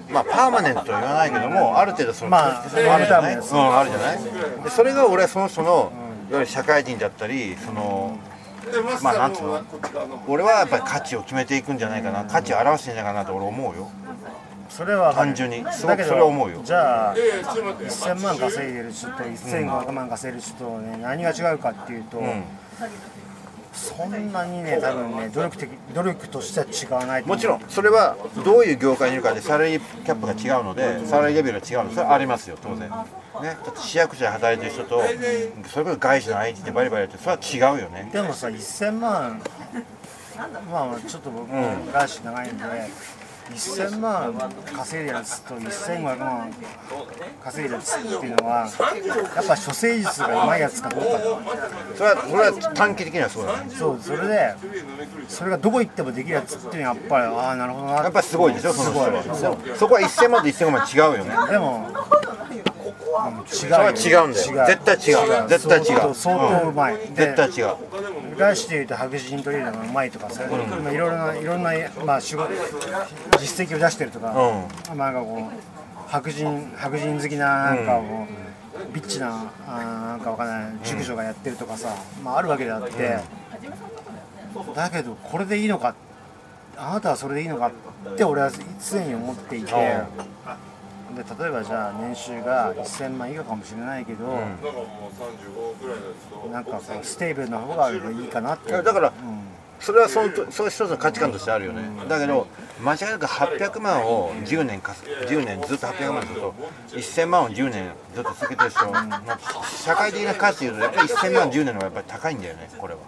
まあパーマネントとは言わないけどもある程度そのまああるじゃない、ロングタームですうん、あるじゃないでそれが俺はその人のいわゆる社会人だったりそのまあなんつうの俺はやっぱり価値を決めていくんじゃないかな価値を表してんじゃないかなと俺思うよそれは単純に。すごくだけどそれは思うよ。じゃあ1000万稼いでる人と1500万稼いでる人とね何が違うかっていうと、ん。そんなにね多分ね努力的努力としては違わないもちろん。それはどういう業界にいるかでサラリーキャップが違うのでサラリーレベルが違うの。それはありますよ当然。ね。だって市役所で働いてる人とそれこそ外資の IT でバリバリやってるそれは違うよね。でもさ1000万まあちょっと僕も外資長いんで1000万稼いでるやつと1500万稼いでるやつっていうのはやっぱ処世術がうまいやつかどうかだそれはそれは短期的にはそうだね。そうそれでそれがどこ行ってもできるやつっていうのはやっぱりああなるほどな。やっぱりすごいでしょその人。はそこは1000万と1000万違うよね。でも、うん違う違うんだよ。絶対違う。絶対違う。相当うまい、絶対違う外資でいうと白人トレーダーがうまいとかさ、まあいろいろないろんなまあ仕事実績を出してるとか、まあなんかこう白人白人好きななんかこう、ビッチなあーなんかわかんない熟女がやってるとかさ、まああるわけであって、だけどこれでいいのかあなたはそれでいいのかって俺は常に思っていて。で例えばじゃあ年収が1000万以下かもしれないけど、なんかこう stable な方がいいかなって。だからそれはそのそういう一つの価値観としてあるよね。だけど間違いなく800万を10年かす10年ずっと800万すると1000万を10年ずっと続けてる人の社会的な価値でいうとやっぱり1000万10年の方がやっぱり高いんだよねこれは。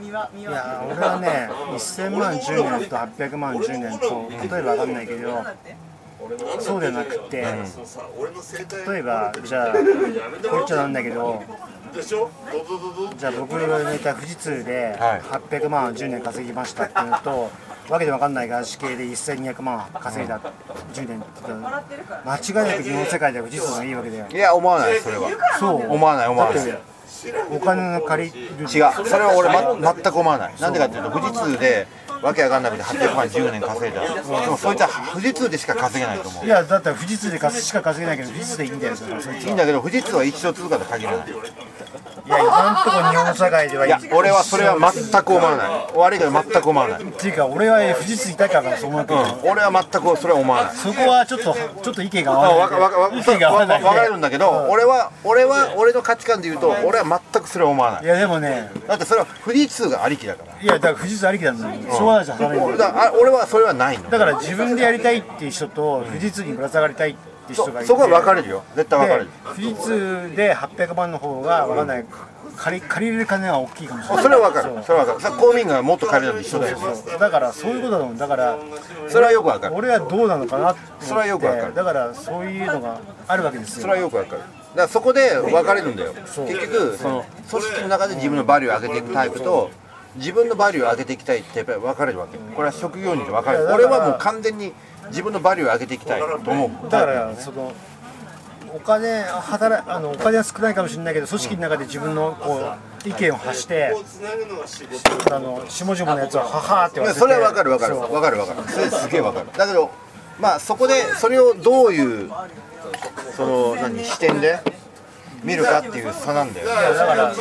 いや俺はね1000万10年と800万10年と例えば分かんないけどそうではなくて、例えばじゃあこれ言っちゃなんだけどじゃあ僕が寝た富士通ではい。800万10年稼ぎましたっていうのとわけで分かんない外資系で1200万稼いだ10年って言ったら。間違いなく日本世界では富士通がいいわけだよ。いや思わないそれは。そう。思わない思わない。お金の借りる違う。それは俺、ま、全く思わない。なんでかっていうと富士通でわけわかんなくて800万10年稼いだ。でもそいつは富士通でしか稼げないと思う。いやだったら富士通で稼しか稼げないけど富士通でいいんだよそれそいついいんだけど富士通は一生続くかと限らないいや今のところ日本社会ではいや俺はそれは全く思わない。悪いけど全く思わない、うん、っていうか俺は富士通いたからそう思うけど、俺は全くそれは思わない。そこはちょっとちょっと意見が合あわない意見が合わないわ分かれるんだけど、俺は俺は俺の価値観で言うと俺は全くそれは思わない。いやでもね。だってそれは富士通がありきだから。いやだから富士通ありきなんだよ。しょうがないじゃん俺はそれはないの。だから自分でやりたいっていう人と富士通にぶら下がりたいっていう人がいて。そそこは分かれるよ。絶対分かれでる富士通で800万の方が分かんない。借り借りれる金が大きいかもしれない。それは分かる。それは分かる。公民がもっと借りるのと一緒だよ。だからそういうことだもんだからそれはよく分かる。俺はどうなのかなって。それはよくわかる。だからそういうのがあるわけですよ。それはよく分かる。だからそこで分かれるんだよ。結局その組織の中で自分のバリューを上げていくタイプと自分のバリューを上げていきたいってやっぱり分かれるわけ。これは職業に分かれる。俺はもう完全に自分のバリューを上げていきたいと思うだからそのお金働あのお金は少ないかもしれないけど組織の中で自分のこう意見を発してあの下々のやつはははーって言われててそれは分かる分かるそう分かる分かるそれすげえ分かる。だけどまあそこでそれをどういうその何視点で見るかっていう差なんだよね。だから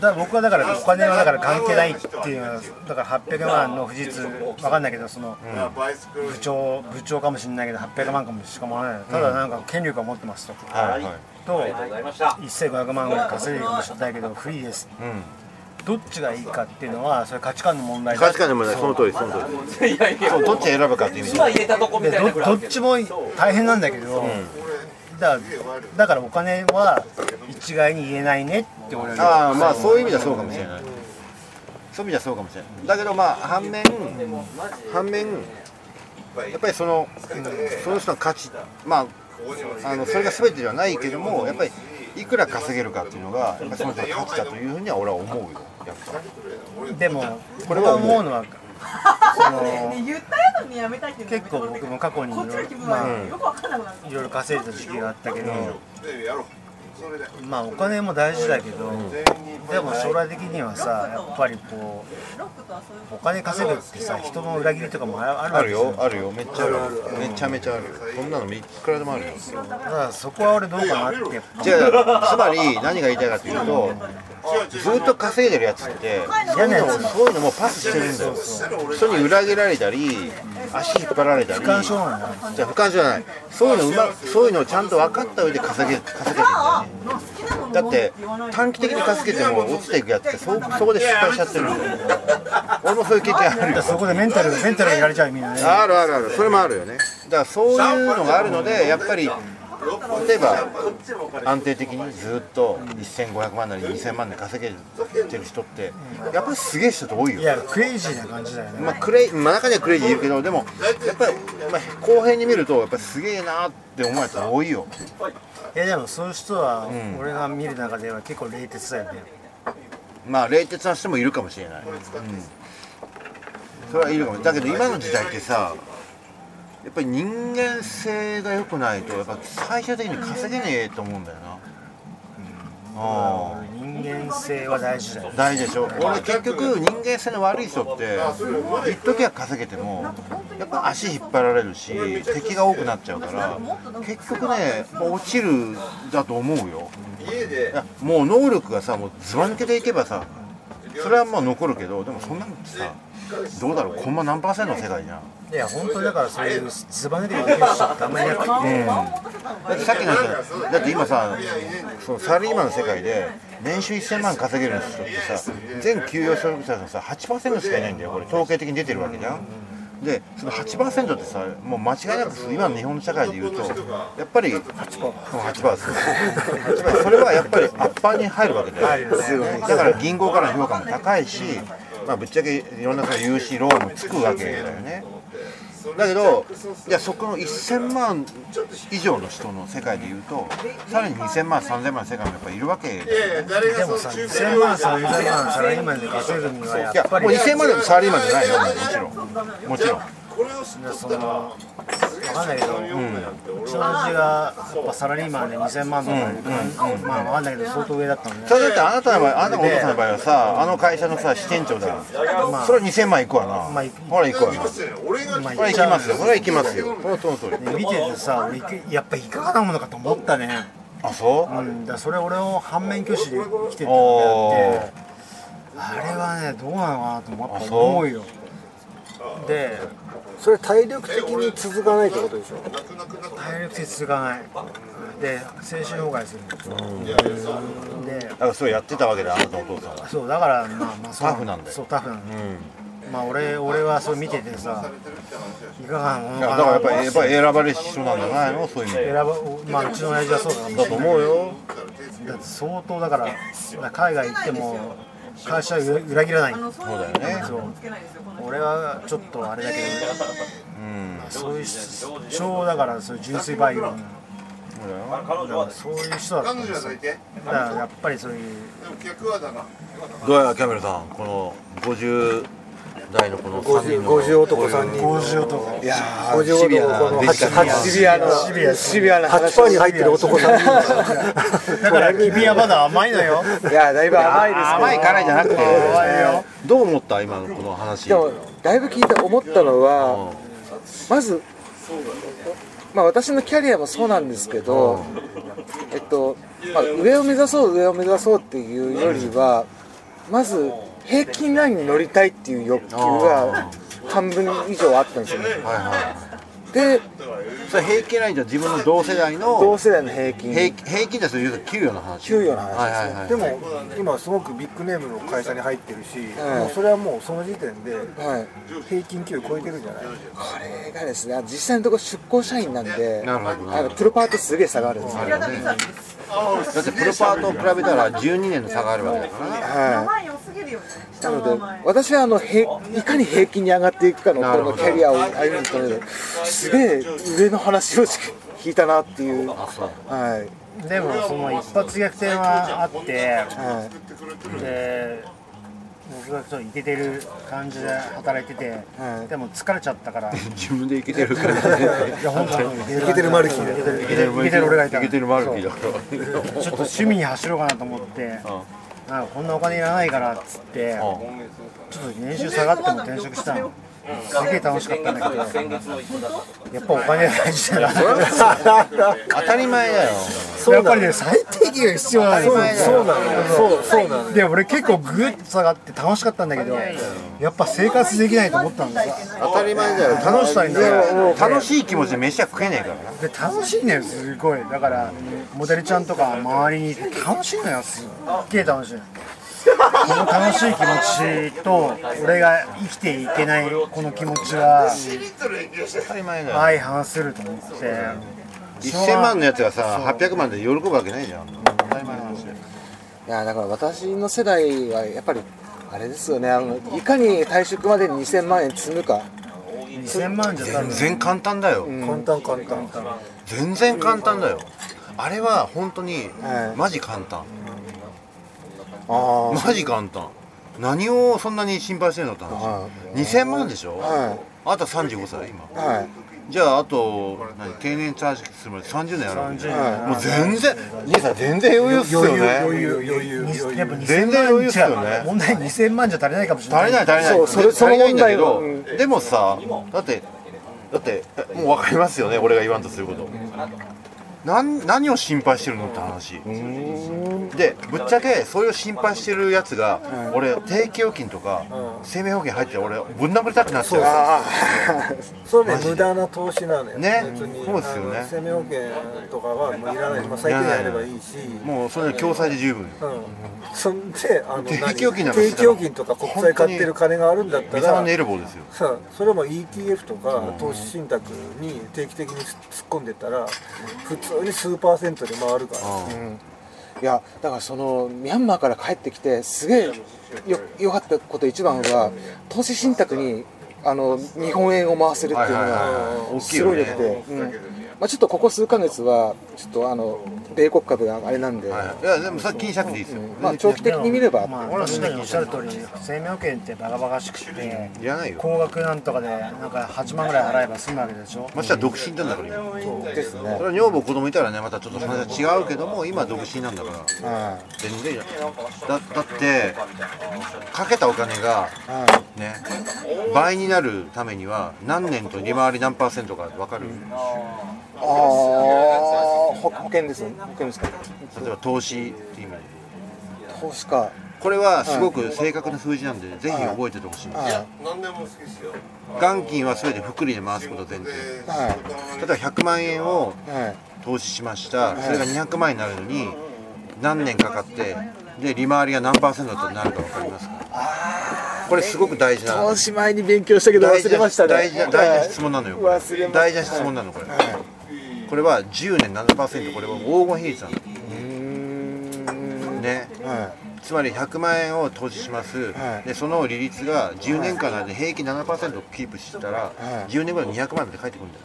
だから僕はだからお金はだから関係ないっていうのはだから800万の富士通わかんないけどその部長部長かもしれないけど800万かもしかもない。ただなんか権力を持ってますと。はい。はいと1500万ぐらい稼いでるかもしれないけどフリーです。うん。どっちがいいかっていうのはそれ価値観の問題だ。価値観でもないその通りその通り。そう。どっち選ぶかっていう意味で。入れたとこみでたいなど。どっちも大変なんだけど、らだからお金は一概に言えないねって俺はああまあそういう意味ではそうかもしれない。そういう意味ではそうかもしれない。だけどまあ反面反面やっぱりそのその人の価値まああのそれが全てではないけどもやっぱりいくら稼げるかっていうのがやっぱりその人の価値だというふうには俺は思うよ。やっぱでもこれは思うのはその言ったのにやめたいっていうの結構僕も過去にいろいろまよくわかんなくなる。あいろいろ稼いだ時期があったけど、やろうそれでまあお金も大事だけど、でも将来的にはさやっぱりこうお金稼ぐってさ人の裏切りとかもあるあるよあるよ。めっちゃある。めちゃめちゃあるよ。そんなのいくらでもあるよ。だからそこは俺どうかなって。違うつまり何が言いたいかというとずっと稼いでるやつってそういうのをそういうのもパスしてるんだよ。人に裏切られたり足引っ張られたり。不干渉なんだ。じゃあ不干渉じゃない。そういうのうまそういうのをちゃんと分かった上で稼げ稼げてるんだよねだって短期的に稼げても落ちていくやつってそそこで失敗しちゃってるんだよ俺もそういう経験あるよ。そこでメンタルメンタルがやられちゃうみんなね。あるあるある。それもあるよね。だからそういうのがあるのでやっぱり例えば安定的にずっと1500万なり2000万で稼げてる人ってやっぱりすげえ人って多いよ。いやクレイジーな感じだよね。まあ、クレイ、まあ、中にはクレイジーいるけどでもやっぱり、まあ、後編に見るとやっぱりすげえなって思うやつ多いよいやでもそういう人は俺が見る中では結構冷徹だよね。まあ冷徹な人もいるかもしれない、うん、それはいるかも。だけど今の時代ってさやっぱり人間性が良くないとやっぱ最終的に稼げねえと思うんだよな、ああ。人間性は大事だよ大事でしょ。俺結局人間性の悪い人って一時は稼げてもやっぱ足引っ張られるし敵が多くなっちゃうから結局ね落ちるだと思うよ。もう能力がさもうずば抜けていけばさそれはまあ残るけどでもそんなのってさどうだろうコンマ何パーセントの世界じゃん。いや本当だからそういうずば抜けてできる人ってあんまりいなくて、だってさっきの話だって今さそのサラリーマンの世界で年収1000万稼げる人ってさ全給与所得者のさ8%しかいないんだよこれ。統計的に出てるわけじゃんでその8%ってさもう間違いなく今の日本の社会でいうとやっぱり 8%, 8%です8%それはやっぱりアッパーに入るわけでだから銀行からの評価も高いし、まあ、ぶっちゃけいろんな融資ローンもつくわけだよねだけどいやそこの1000万以上の人の世界でいうとさらに2000万3000万の世界もやっぱりいるわけ。でもさ2000万3000万サラリーマンで稼ぐにはいややっぱりもう2000万でもサラリーマンじゃないよもちろん。もちろんその分かんないけど、うちの親父がやっぱサラリーマンで2000万とかで、まあ分かんないけど相当上だったのねそれだってあなたの場合あなたのお父さんの場合はさあの会社のさ支店長だそれは2000万いくわな。まあいく。ほらいくわな。こ俺がまあれは行きますよ。これは行きますよ。そのその通り。見ててさ俺やっぱいかがなものかと思ったね。あそう？うん、だからそれ俺を反面教師で来てたのであって。あれはねどうなのかなと思うよ。でそれ体力的に続かないってことでしょ？体力的続かない。で精神崩壊する。でだからそれやってたわけだあなたのお父さんは。そうだからまあまあそうタフなんだよ。そうタフなんだよ、まあ俺俺はそれ見ててさいかがなものかな。だからやっぱりやっぱり選ばれし人なんじゃないの？そういう意味で。選ばまあうちの親父はそうだだと思うよ。だって相当だから海外行っても会社は裏裏切らない。そうだよね。俺はちょっとあれだけど。うん。そういう超だからそういう純粋バイオ。そういう人だったん彼女ですよがいてだからやっぱりそういう。でも客はだな。どうやキャメルさんこの50代のこの3人の50男3人50男。いや50シビアな男のデジタル8シビアなシビアシビアな8話パーに入ってる男3人。だから君はまだ甘いのよ。いやだいぶ甘いです甘い辛いじゃなくて。どう思った今のこの話？でもだいぶ聞いて思ったのは、まず、まあ、私のキャリアもそうなんですけど、えっとまあ、上を目指そう上を目指そうっていうよりはまず平均ラインに乗りたいっていう欲求が半分以上あったんですよね。はいはでい。それ平均ラインじゃ自分の同世代の同世代の平均。平平均でそういうと給与の話。給与の話ですね。はいはいはい。でも今すごくビッグネームの会社に入ってるし、はい。もうそれはもうその時点ではい、平均給与超えてるんじゃない？これがですね実際のところ出向社員なんでなるほどプロパートすげえ差があるんですよ、平田美さんですだってプロパートを比べたら12年の差があるわけだから。なので私はあのへいかに平均に上がっていくかのこのキャリアを歩むためですげえ上の話を聞いたなっていうはいでもその一発逆転はあってはいで僕がそうイケてる感じで働いてて、はい。でも疲れちゃったから。い 自分で生きてるからね。や本当に。イイケてるマルキーだ。イケてる俺がいた生きてるマルキーだから。ちょっと趣味に走ろうかなと思って。なんかこんなお金いらないからっつってちょっと年収下がっても転職したのすげえ楽しかったんだけど。やっぱお金が大事だな。当たり前だよ。やっぱりね最低限が必要なんですよそうなのよ。そうなのよ。で俺結構グッと下がって楽しかったんだけどやっぱ生活できないと思ったんださ当たり前だよ。楽しさにね楽しい気持ちで飯は食えねえから。なで楽しいのよすごい。だからモデルちゃんとか周りにいて楽しいのよすっげえ楽しいこの楽しい気持ちと俺が生きていけないこの気持ちは相反すると思って。1000万のやつがさ800万で喜ぶわけないじゃん。いやだから私の世代はやっぱりあれですよね。あのいかに退職までに2000万円積むか。2000万じゃ全然簡単だよ。簡単簡単。全然簡単だよ。あれは本当にはい。マジ簡単あマジ簡単。何をそんなに心配してんのって話。は2000万でしょ？はあと35歳今。いはい。じゃああと何？定年チャージするまで30年やるわけ。30はい。もう全然兄さん全然余裕っすよね。余裕余裕余裕やっぱ2000全然余裕っすよね。問題2000万じゃ足りないかもしれない。足りない足りないそうそれないんだけどその問題はでもさだってだってもう分かりますよね俺が言わんとすること。なん何を心配してるのって話。でぶっちゃけそういう心配してるやつが俺定期預金とか生命保険入って俺ぶん殴りたくなっちゃう。あ それね無駄な投資なのよね。そうですよね。生命保険とかはもういらない、まあ、最低限やればいいし。もうそれ共済で十分。うん、そんであの定期何預金定期預金とか国債買ってる金があるんだったらのエルボーですよ。さあそれも ETF とか投資信託に定期的に突っ込んでったら普通に数パーセントで回るから。いやだからそのミャンマーから帰ってきてすげえよよかったこと一番は投資信託にあの日本円を回せるっていうのがすごいよね良くて、うん。まあ、ちょっとここ数ヶ月はちょっとあの米国株があれなんで、はい。いやでもそれ気にしなくていいですよ。まあ、長期的に見れば、まあ、おっしゃる通り生命保険ってバカバカしくていらないよ。高額なんとかでなんか8万ぐらい払えば済むわけでしょ。ましては独身なんだから今。ですね。それは女房子供いたらねまたちょっと話は違うけども今独身なんだから。は全然いいよだだってかけたお金がね倍になるためには何年と利回り何パーセントか分かるああ保保険です保険ですか。例えば投資っていう意味で。投資かこれはすごく正確な数字なんで、ぜひ覚えててほしいんです、は何でも好きですよ。元金は全て複利で回すこと前提いは例えば100万円をいはい。投資しました。それが200万円になるのに何年かかってで利回りが何パーセントになるか分かりますか？これすごく大事な投資前に勉強したけど忘れましたね。大事な大事な質問なのよこれ。大事な質問なのこれこれは10年7%これは黄金比率なんね。はつまり100万円を投資します、はい。でその利率が10年間の間で平均7%キープしたら、はい。10年後に200万円で返ってくるんだよ。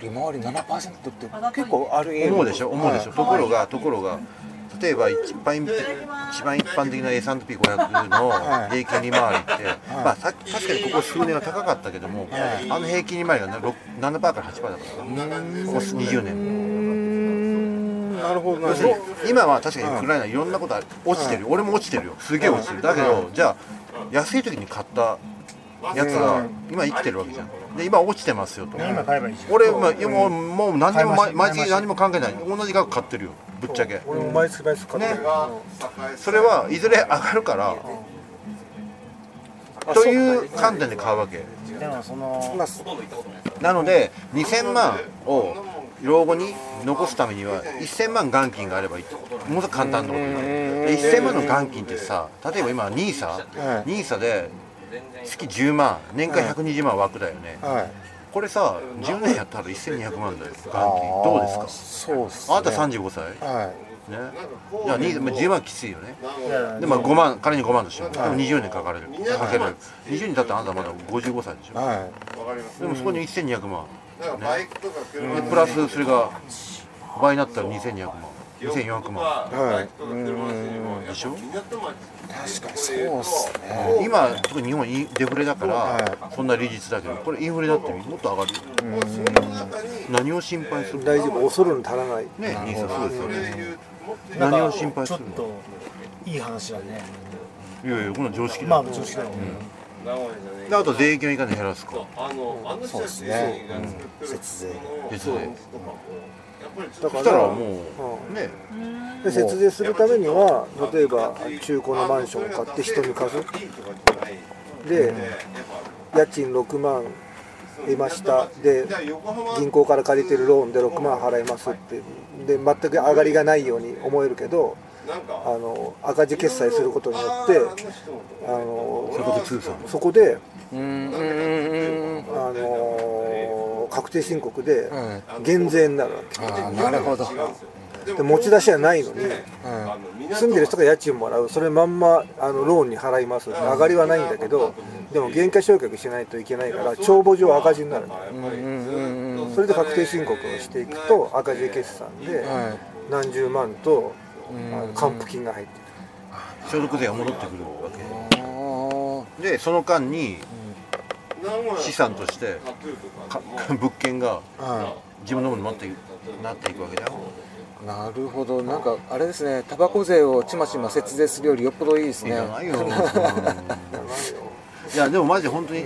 い利回り7%って結構ある思うでしょ？思うでしょ、はい。ところがところが例えば一番一番一般的な S&P500 の平均利回りって、まあ、さ確かにここ数年は高かったけども、あの平均利回りがねろく7%から8%だからここ20年。なるほどな要するるほに今は確かにウクライナいろんなことある。落ちてる、俺も落ちてるよ。すげえ落ちてる。だけど、じゃあ安い時に買ったやつが今生きてるわけじゃん。で今落ちてますよと。今買えばいいじゃん。俺、まあ、もうもう何にも毎月何も関係ない。同じ額買ってるよ。ぶっちゃけ。俺も毎月毎月買ってる、それはいずれ上がるからという観点で買うわけ。でもそのまなので2000万を老後に残すためには1000万元金があればいいものすごく簡単なことで1000万の元金ってさ例えば今 NISA、はい。NISA で月10万。年間120万枠だよね、あはい。これさ10年やったら1200万だよ。元金どうですか？そうっすね。あなた35歳。ね。はじゃあ20まあ10万きついよね。でまあ5万仮に5万としようでも20年かかれる。かける。20年経ったらあなたまだ55歳でしょ。い。はでもそこに1200万。なんかバイクとか車でプラスそれが倍になったら2200万2400万。い。はい。うーん。でしょ？確かにそうっすね今特に日本インデフレだからはそんな利率だけどこれインフレだってもっと上がるよ。何を心配する大丈夫。恐るに足らない。ね兄さん。そうですよね何を心配するの？ちょっといい話だね。いやいやこんな常識まだあ常識だよ。ねであと税金をいかに減らすか。そう。ですね。節税。別でそだからしたらもうね。で節税するためには例えば中古のマンションを買って人に貸す。で家賃6万得ました。で銀行から借りてるローンで6万払いますって。で全く上がりがないように思えるけどあの赤字決済することによってあのそこであの確定申告ではい減税になるわけ。ああなるほど。で持ち出しはないのには住んでる人が家賃もらうそれまんまあのローンに払います。上がりはないんだけどでも減価償却しないといけないから帳簿上赤字になるん。うんうんうんそれで確定申告をしていくと赤字決算では何十万とあの還付金が入って所得税が戻ってくるわけ。でその間に資産としてか 物件がは自分のものになっていなっていくわけだよ。いなるほど。なんかあれですね。タバコ税をちまちま節税するよりよっぽどいいですいねいようん いやでもマジで本当に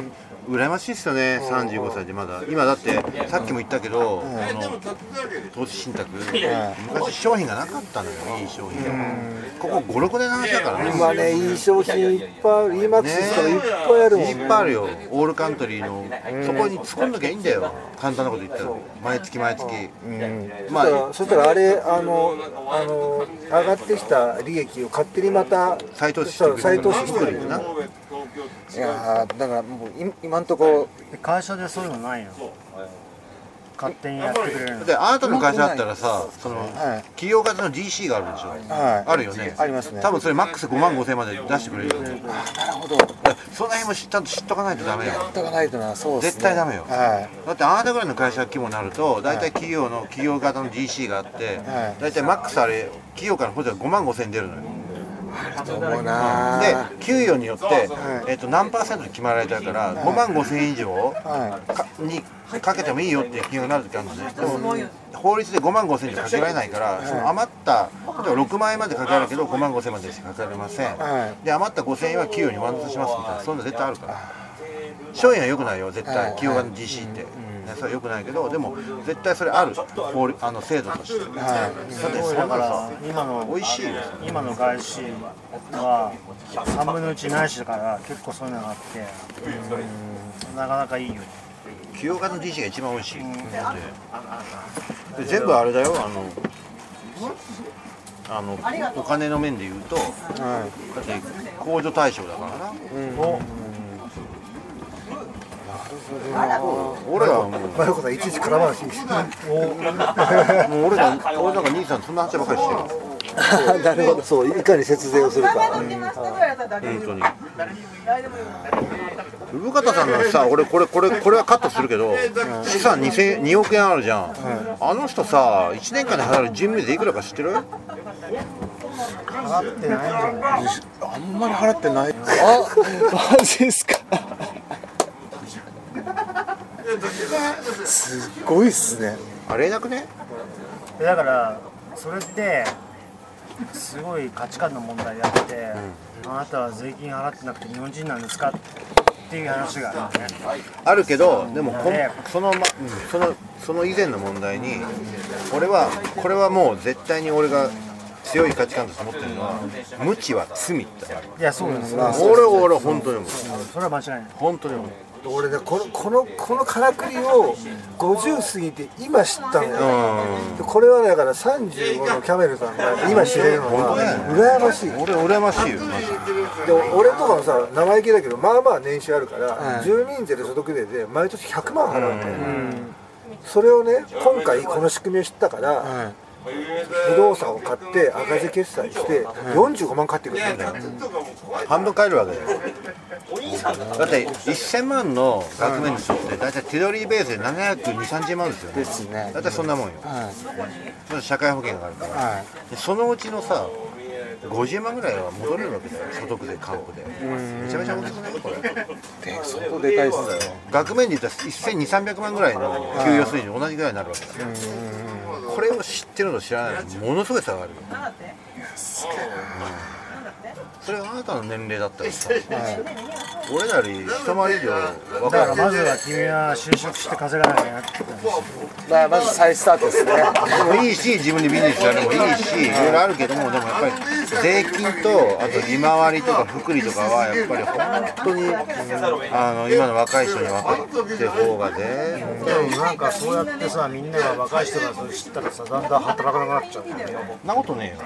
羨ましいですよね35歳でまだ。今だってさっきも言ったけど、あの投資信託、昔商品がなかったのよいい商品ここ56年の話だからね。今ねいい商品いっぱいある EMAX とかいっぱいあるもんいっぱいあるよ。オールカントリーの。そこに突っ込んなきゃいいんだよ。簡単なこと言ったら。毎月毎月。まそしたあらそしたらあれあのあの上がってきた利益を勝手にまた再投資してくれる再投資してくれるるな。いやーだからもうい今んとこ会社でそういうのないの。勝手にやってくれるの。であなたの会社だったらさそのはい。企業型の DC があるでしょ。はい。あるよね。ありますね。多分それマックス5万5千まで出してくれるよ。ねなるほどその辺もしちゃんと知っとかないとダメよ。とかないとなそうですね。絶対ダメよ。はだってあなたぐらいの会社規模になると大体企業の企業型の DC があってはい。大体マックスあれ企業から補助が5万5千出るのよで給与によって、えっと何パーセントで決まられてるから5万5千円以上にかけてもいいよっていう金額になる時あるのね。でも法律で5万5千円じゃかけられないからその余った例えば6万円までかけられるけど5万5千円までしかかけられません。はで余った5千円は給与に上乗せしますみたいなそんな絶対あるから。商品は良くないよ絶対。企業型の DC ってそれはよくないけどでも絶対それある法律あの制度として、だってだからさ今の美味しいよ。今の外資は3分の1ないしだから結構そういうのがあってなかなかいいよ清岡の DC が一番美味しい、だってで全部あれだよあのあのお金の面で言うと、だって控除対象だからな、俺らはもうマヨコさん。いちいち絡まなしもう俺ら俺なんか兄さんそんな話ばっかりしてる。なるほど。そういかに節税をするか。本当に。産方さんのさ俺これこれこれはカットするけど資産2000 2億円あるじゃん、あの人さ1年間で払う人民税いくらか知ってる？払ってないんじゃないあんまり払ってない。あマジですかすっごいっすね。あれなくね。でだからそれってすごい価値観の問題であって、あなたは税金払ってなくて日本人なんですかっていう話があるよね。あるけどでもこその,、ま、そのその以前の問題に俺はこれはもう絶対に俺が強い価値観として持ってるのは無知は罪ってある。いやそうです。よ、俺は俺は本当に思う。それは間違いない。本当に思う俺ねこのこのこのからくりを50過ぎて今知ったのよ。でこれはだから35のキャメルさんが今知れるのは羨ましい。俺羨ましいよで。で俺とかもさ生意気だけどまあまあ年収あるから、住民税と所得税で毎年100万払うん。だよ、それをね今回この仕組みを知ったから、不動産を買って赤字決済して45万返ってくる。んだよ、半分返るわけだよだって1000万の額面の人って大体手取りベースで72030万ですよね。ですね。大体そんなもんよ。はまず社会保険があるから、いはい。でそのうちのさ50万ぐらいは戻れるわけだよ。所得税還付で。めちゃめちゃ大きくない？これ。で相当でかいっすね額面で言ったら1200300万ぐらいの給与水準と同じぐらいになるわけだ。よこれを知ってるのと知らないのものすごい差があるよそれがあなたの年齢だったらさ、俺らより一回り以上だからまずは君は就職して稼がなきゃなって言ったんですよまあまず再スタートですね。でもいいし自分でビジネスやるのもいいしい。ろいろあるけどもでもやっぱり税金とあと利回りとか福利とかはやっぱり本当にあの今の若い人に分かってる方がねでもなんかそうやってさみんなが若い人がそれ知ったらさだんだん働かなくなっちゃうんだよそんなことね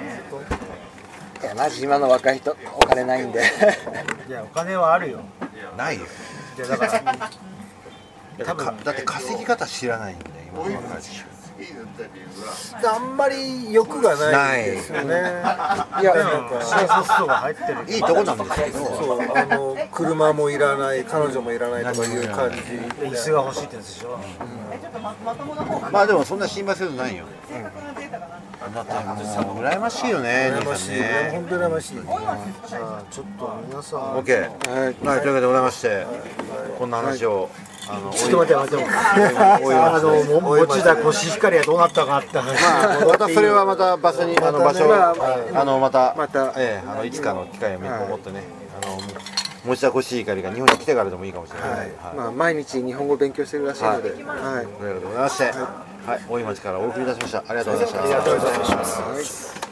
いやマジ今の若い人お金ないんで。いやお金はあるよ。ないよ。いやだからだってかだって稼ぎ方知らないんだよ今の若い。人あんまり欲がないんですよね。い。やでも新卒とか入ってるいいとこなんですけど。そうあの車もいらない彼女もいらないとかいう感じ。椅子が欲しいってやつでしょ、まあでもそんな心配せずないよ、だって羨ましいよね羨ましいねね本当に羨ましい。じゃあちょっと皆さん OK はい、というわけでございましてこんな話を、あのちょっと待って待って。あのも持田コシヒカリはどうなったかって話。まあ、またそれはまた場所に、あの場所、まあのまた、また。ええあのいつかの機会を見もってね、あの持田コシヒカリが日本に来てからでもいいかもしれない。はい。まあ毎日日本語勉強してるらしいので、はい。とい。うことでございまして、はい、大井町からお送りいたしました。ありがとうございました。ありがとうございます。